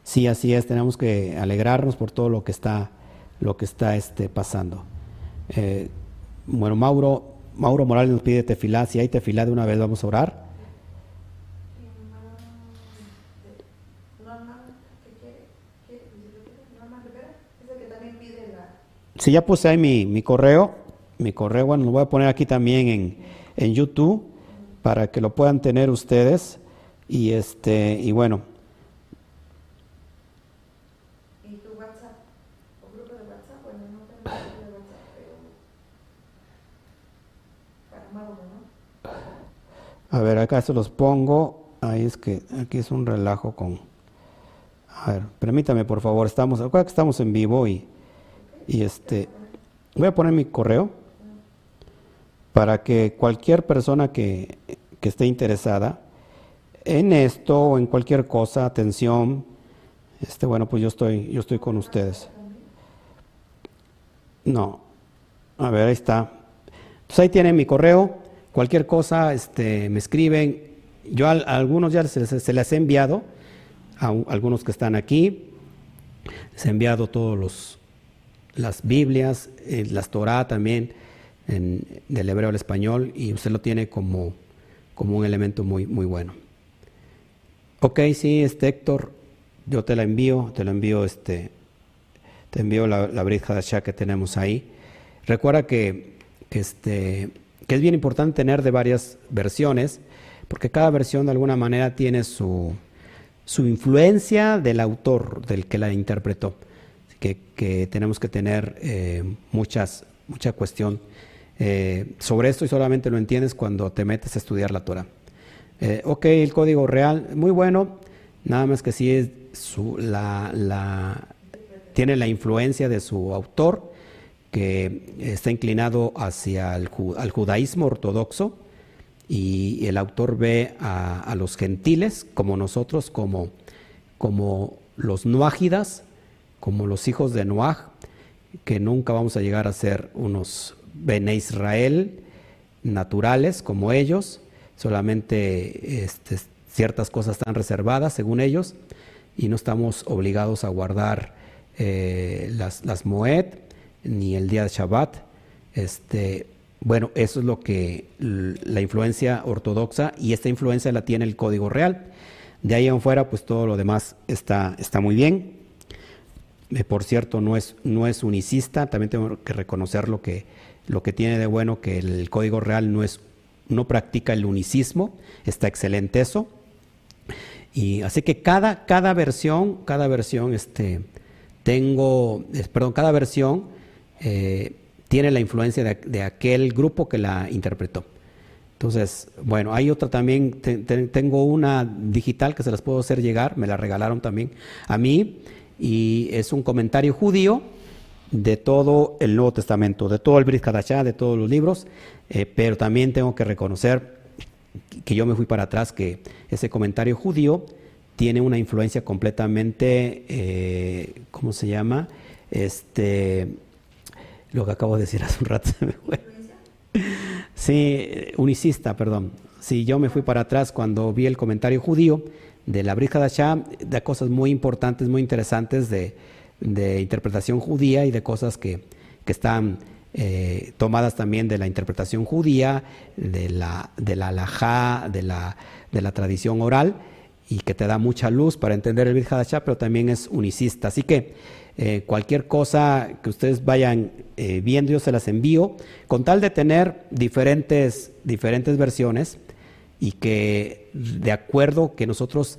Sí, así es, tenemos que alegrarnos por todo lo que está, lo que está este, pasando. Eh, bueno, Mauro, Mauro Morales nos pide tefilá, si hay tefilá de una vez vamos a orar. Si ya puse ahí mi, mi correo, mi correo, bueno, lo voy a poner aquí también en, en YouTube para que lo puedan tener ustedes y este y bueno ¿Y tu WhatsApp? ¿O grupo de WhatsApp? Bueno, no tengo grupo de WhatsApp, pero ¿no? A ver, acá se los pongo. Ahí es que aquí es un relajo con. A ver, permítame por favor, estamos, que estamos en vivo y, y este voy a poner mi correo para que cualquier persona que, esté interesada en esto o en cualquier cosa, atención, este, bueno, pues yo estoy, yo estoy con ustedes. No, a ver, ahí está. Entonces ahí tienen mi correo, cualquier cosa, este, me escriben. Yo a, algunos ya se, les he enviado, a, algunos que están aquí. les he enviado todos los las Biblias, eh, las Torah también, del hebreo al español, y usted lo tiene como, como un elemento muy, muy bueno. Ok, sí, este Héctor, yo te la envío, te lo envío, este, te envío la, la de Hadashah que tenemos ahí. Recuerda que, este, que es bien importante tener de varias versiones, porque cada versión de alguna manera tiene su, su influencia del autor, del que la interpretó. Que, que tenemos que tener eh, muchas, mucha cuestión eh, sobre esto y solamente lo entiendes cuando te metes a estudiar la Torah. Eh, ok, el código real, muy bueno, nada más que sí es su, la, la, tiene la influencia de su autor, que está inclinado hacia el al judaísmo ortodoxo, y el autor ve a, los gentiles como nosotros, como, como los nuágidas, como los hijos de Noaj, que nunca vamos a llegar a ser unos Bene Israel naturales como ellos, solamente este, ciertas cosas están reservadas según ellos y no estamos obligados a guardar eh, las, las Moed ni el día de Shabbat. Este, bueno, eso es lo que la influencia ortodoxa y esta influencia la tiene el código real. De ahí en fuera, pues todo lo demás está, está muy bien. Eh, por cierto, no es, no es unicista, también tengo que reconocer lo que, lo que tiene de bueno que el código real no, es, no practica el unicismo, está excelente eso. Y así que cada, cada versión, cada versión, este, tengo, perdón, cada versión eh, tiene la influencia de, aquel grupo que la interpretó. Entonces, bueno, hay otra también, tengo una digital que se las puedo hacer llegar, me la regalaron también a mí, y es un comentario judío de todo el Nuevo Testamento, de todo el Brit de todos los libros, eh, pero también tengo que reconocer que yo me fui para atrás, que ese comentario judío tiene una influencia completamente, eh, ¿cómo se llama? Este, lo que acabo de decir hace un rato. Sí, unicista, perdón. Sí, yo me fui para atrás cuando vi el comentario judío de la Brit Hadashah, de cosas muy importantes, muy interesantes de, interpretación judía y de cosas que, están eh, tomadas también de la interpretación judía, de la, de la alajá, de la, de la tradición oral, y que te da mucha luz para entender el Brit Hadashah, pero también es unicista. Así que eh, cualquier cosa que ustedes vayan eh, viendo, yo se las envío, con tal de tener diferentes, diferentes versiones y que de acuerdo que nosotros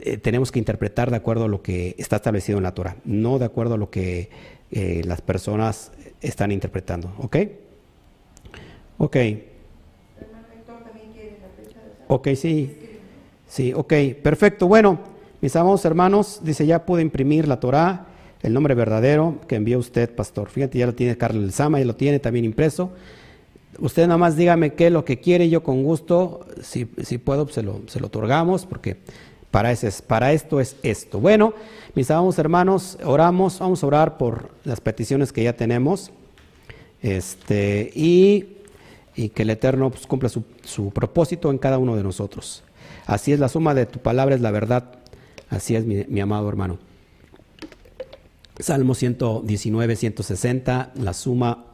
eh, tenemos que interpretar de acuerdo a lo que está establecido en la Torah, no de acuerdo a lo que las personas están interpretando. ¿Ok? Ok. Ok, sí. Sí, ok, perfecto. Bueno, mis amados hermanos, dice, ya pude imprimir la Torah, el nombre verdadero que envió usted, pastor. Fíjate, ya lo tiene Carlos Sama, ya lo tiene también impreso. Usted nada más dígame qué es lo que quiere, yo con gusto, si, si puedo, se lo, se lo otorgamos, porque para, ese, para esto es esto. Bueno, mis amados hermanos, oramos, vamos a orar por las peticiones que ya tenemos, este, y, y que el Eterno pues, cumpla su, su propósito en cada uno de nosotros. Así es, la suma de tu palabra es la verdad, así es, mi amado hermano. Salmo 119, 160, la suma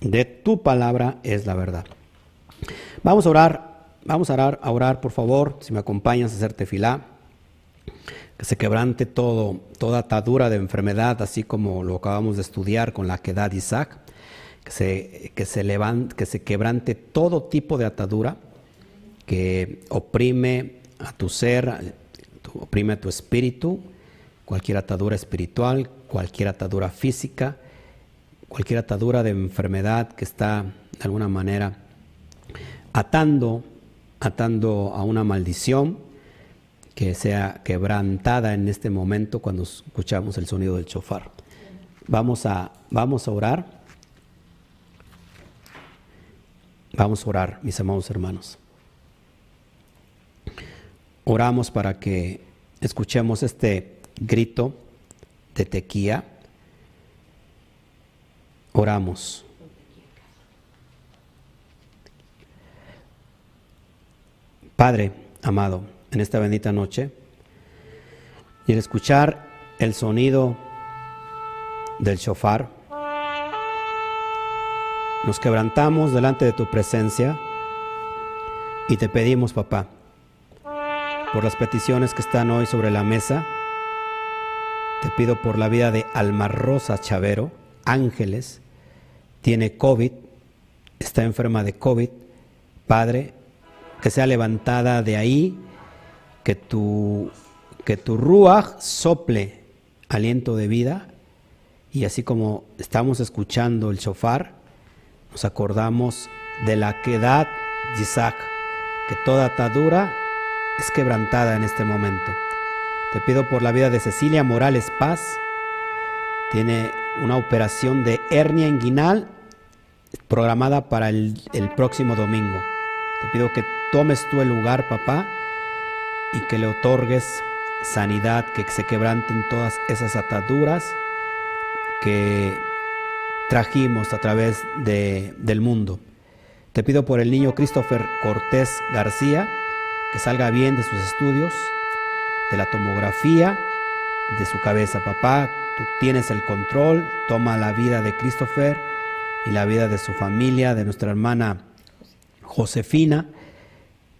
de tu palabra es la verdad. Vamos a orar, vamos a orar, a orar, por favor, si me acompañas a hacer tefilá, que se quebrante todo, toda atadura de enfermedad, así como lo acabamos de estudiar con la quedad de Isaac, que se, que que se quebrante todo tipo de atadura que oprime a tu ser, oprime a tu espíritu, cualquier atadura espiritual, cualquier atadura física, cualquier atadura de enfermedad que está de alguna manera atando, atando a una maldición que sea quebrantada en este momento cuando escuchamos el sonido del chofar. Vamos a, vamos a orar. Vamos a orar, mis amados hermanos. Oramos para que escuchemos este grito de tequía Oramos. Padre amado, en esta bendita noche, y al escuchar el sonido del shofar, nos quebrantamos delante de tu presencia y te pedimos, papá, por las peticiones que están hoy sobre la mesa. Te pido por la vida de Alma Rosa Chavero, Ángeles, tiene COVID, está enferma de COVID. Padre, que sea levantada de ahí, que tu, que tu ruach sople aliento de vida y así como estamos escuchando el shofar, nos acordamos de la quedad de Isaac, que toda atadura es quebrantada en este momento. Te pido por la vida de Cecilia Morales Paz, tiene una operación de hernia inguinal programada para el, próximo domingo. Te pido que tomes tú el lugar, papá, y que le otorgues sanidad, que se quebranten todas esas ataduras que trajimos a través de, del mundo. Te pido por el niño Christopher Cortés García, que salga bien de sus estudios, de la tomografía, de su cabeza. Papá, tú tienes el control, toma la vida de Christopher y la vida de su familia, de nuestra hermana Josefina,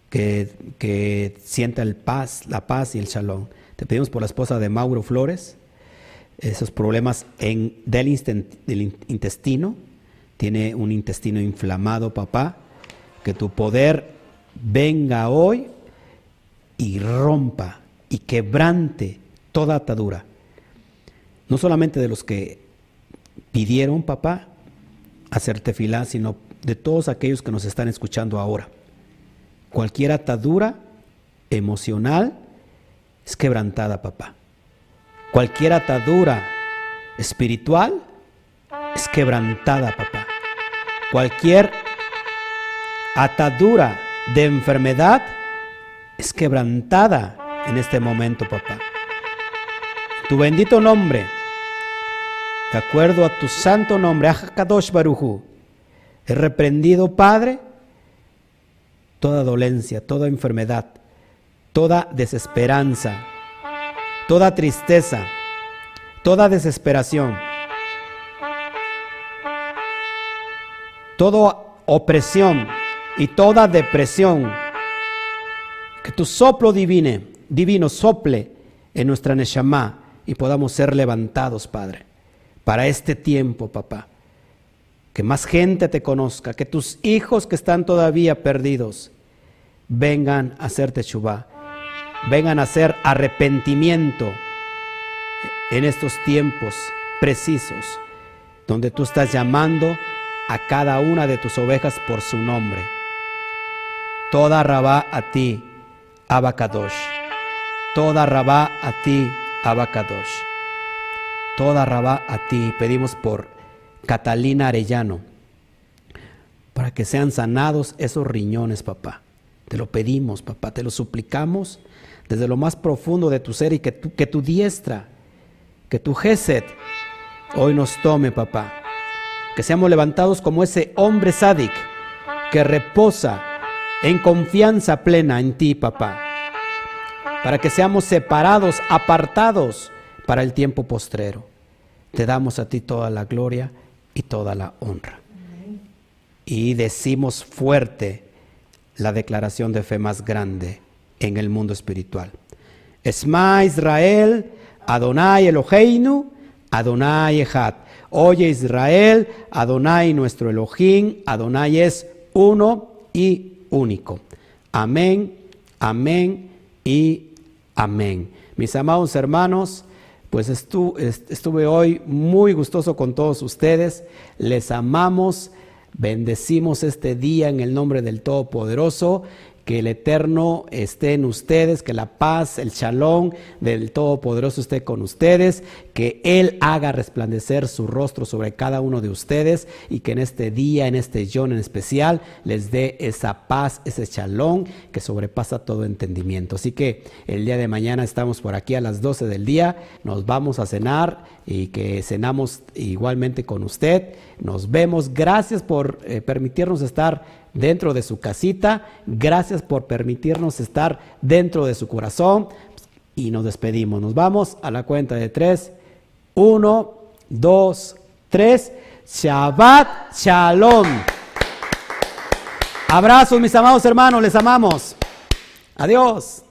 que, que sienta el paz, la paz y el shalom. Te pedimos por la esposa de Mauro Flores, esos problemas en, del, intestino, tiene un intestino inflamado, papá, que tu poder venga hoy y rompa y quebrante toda atadura. No solamente de los que pidieron, papá, hacerte fila, sino de todos aquellos que nos están escuchando ahora. Cualquier atadura emocional es quebrantada, papá. Cualquier atadura espiritual es quebrantada, papá. Cualquier atadura de enfermedad es quebrantada en este momento, papá. Tu bendito nombre, de acuerdo a tu santo nombre, Ajakadosh Baruju, he reprendido, Padre, toda dolencia, toda enfermedad, toda desesperanza, toda tristeza, toda desesperación, toda opresión y toda depresión. Que tu soplo divine, divino sople en nuestra Neshama y podamos ser levantados, Padre, para este tiempo, papá. Que más gente te conozca, que tus hijos que están todavía perdidos vengan a hacerte chubá vengan a hacer arrepentimiento en estos tiempos precisos, donde tú estás llamando a cada una de tus ovejas por su nombre. Toda rabá a ti, Abacadosh. Toda rabá a ti, Abacadosh. Toda rabá a ti. Pedimos por Catalina Arellano, para que sean sanados esos riñones, papá. Te lo pedimos, papá, te lo suplicamos desde lo más profundo de tu ser y que tu, que tu diestra, que tu Geset hoy nos tome, papá. Que seamos levantados como ese hombre sádic que reposa en confianza plena en ti, papá. Para que seamos separados, apartados para el tiempo postrero. Te damos a ti toda la gloria y toda la honra. Y decimos fuerte la declaración de fe más grande en el mundo espiritual. Esma Israel, Adonai Eloheinu, Adonai Echad. Oye Israel, Adonai nuestro Elohim, Adonai es uno y único. Amén, amén y amén. Mis amados hermanos, pues estuve hoy muy gustoso con todos ustedes. Les amamos, bendecimos este día en el nombre del Todopoderoso que el Eterno esté en ustedes, que la paz, el shalom del Todopoderoso esté con ustedes, que Él haga resplandecer su rostro sobre cada uno de ustedes y que en este día, en este John en especial, les dé esa paz, ese shalom que sobrepasa todo entendimiento. Así que el día de mañana estamos por aquí a las 12 del día, nos vamos a cenar y que cenamos igualmente con usted. Nos vemos. Gracias por eh, permitirnos estar dentro de su casita. Gracias por permitirnos estar dentro de su corazón. Y nos despedimos. Nos vamos a la cuenta de tres. Uno, dos, tres. Shabbat Shalom. Abrazos, mis amados hermanos, les amamos. Adiós.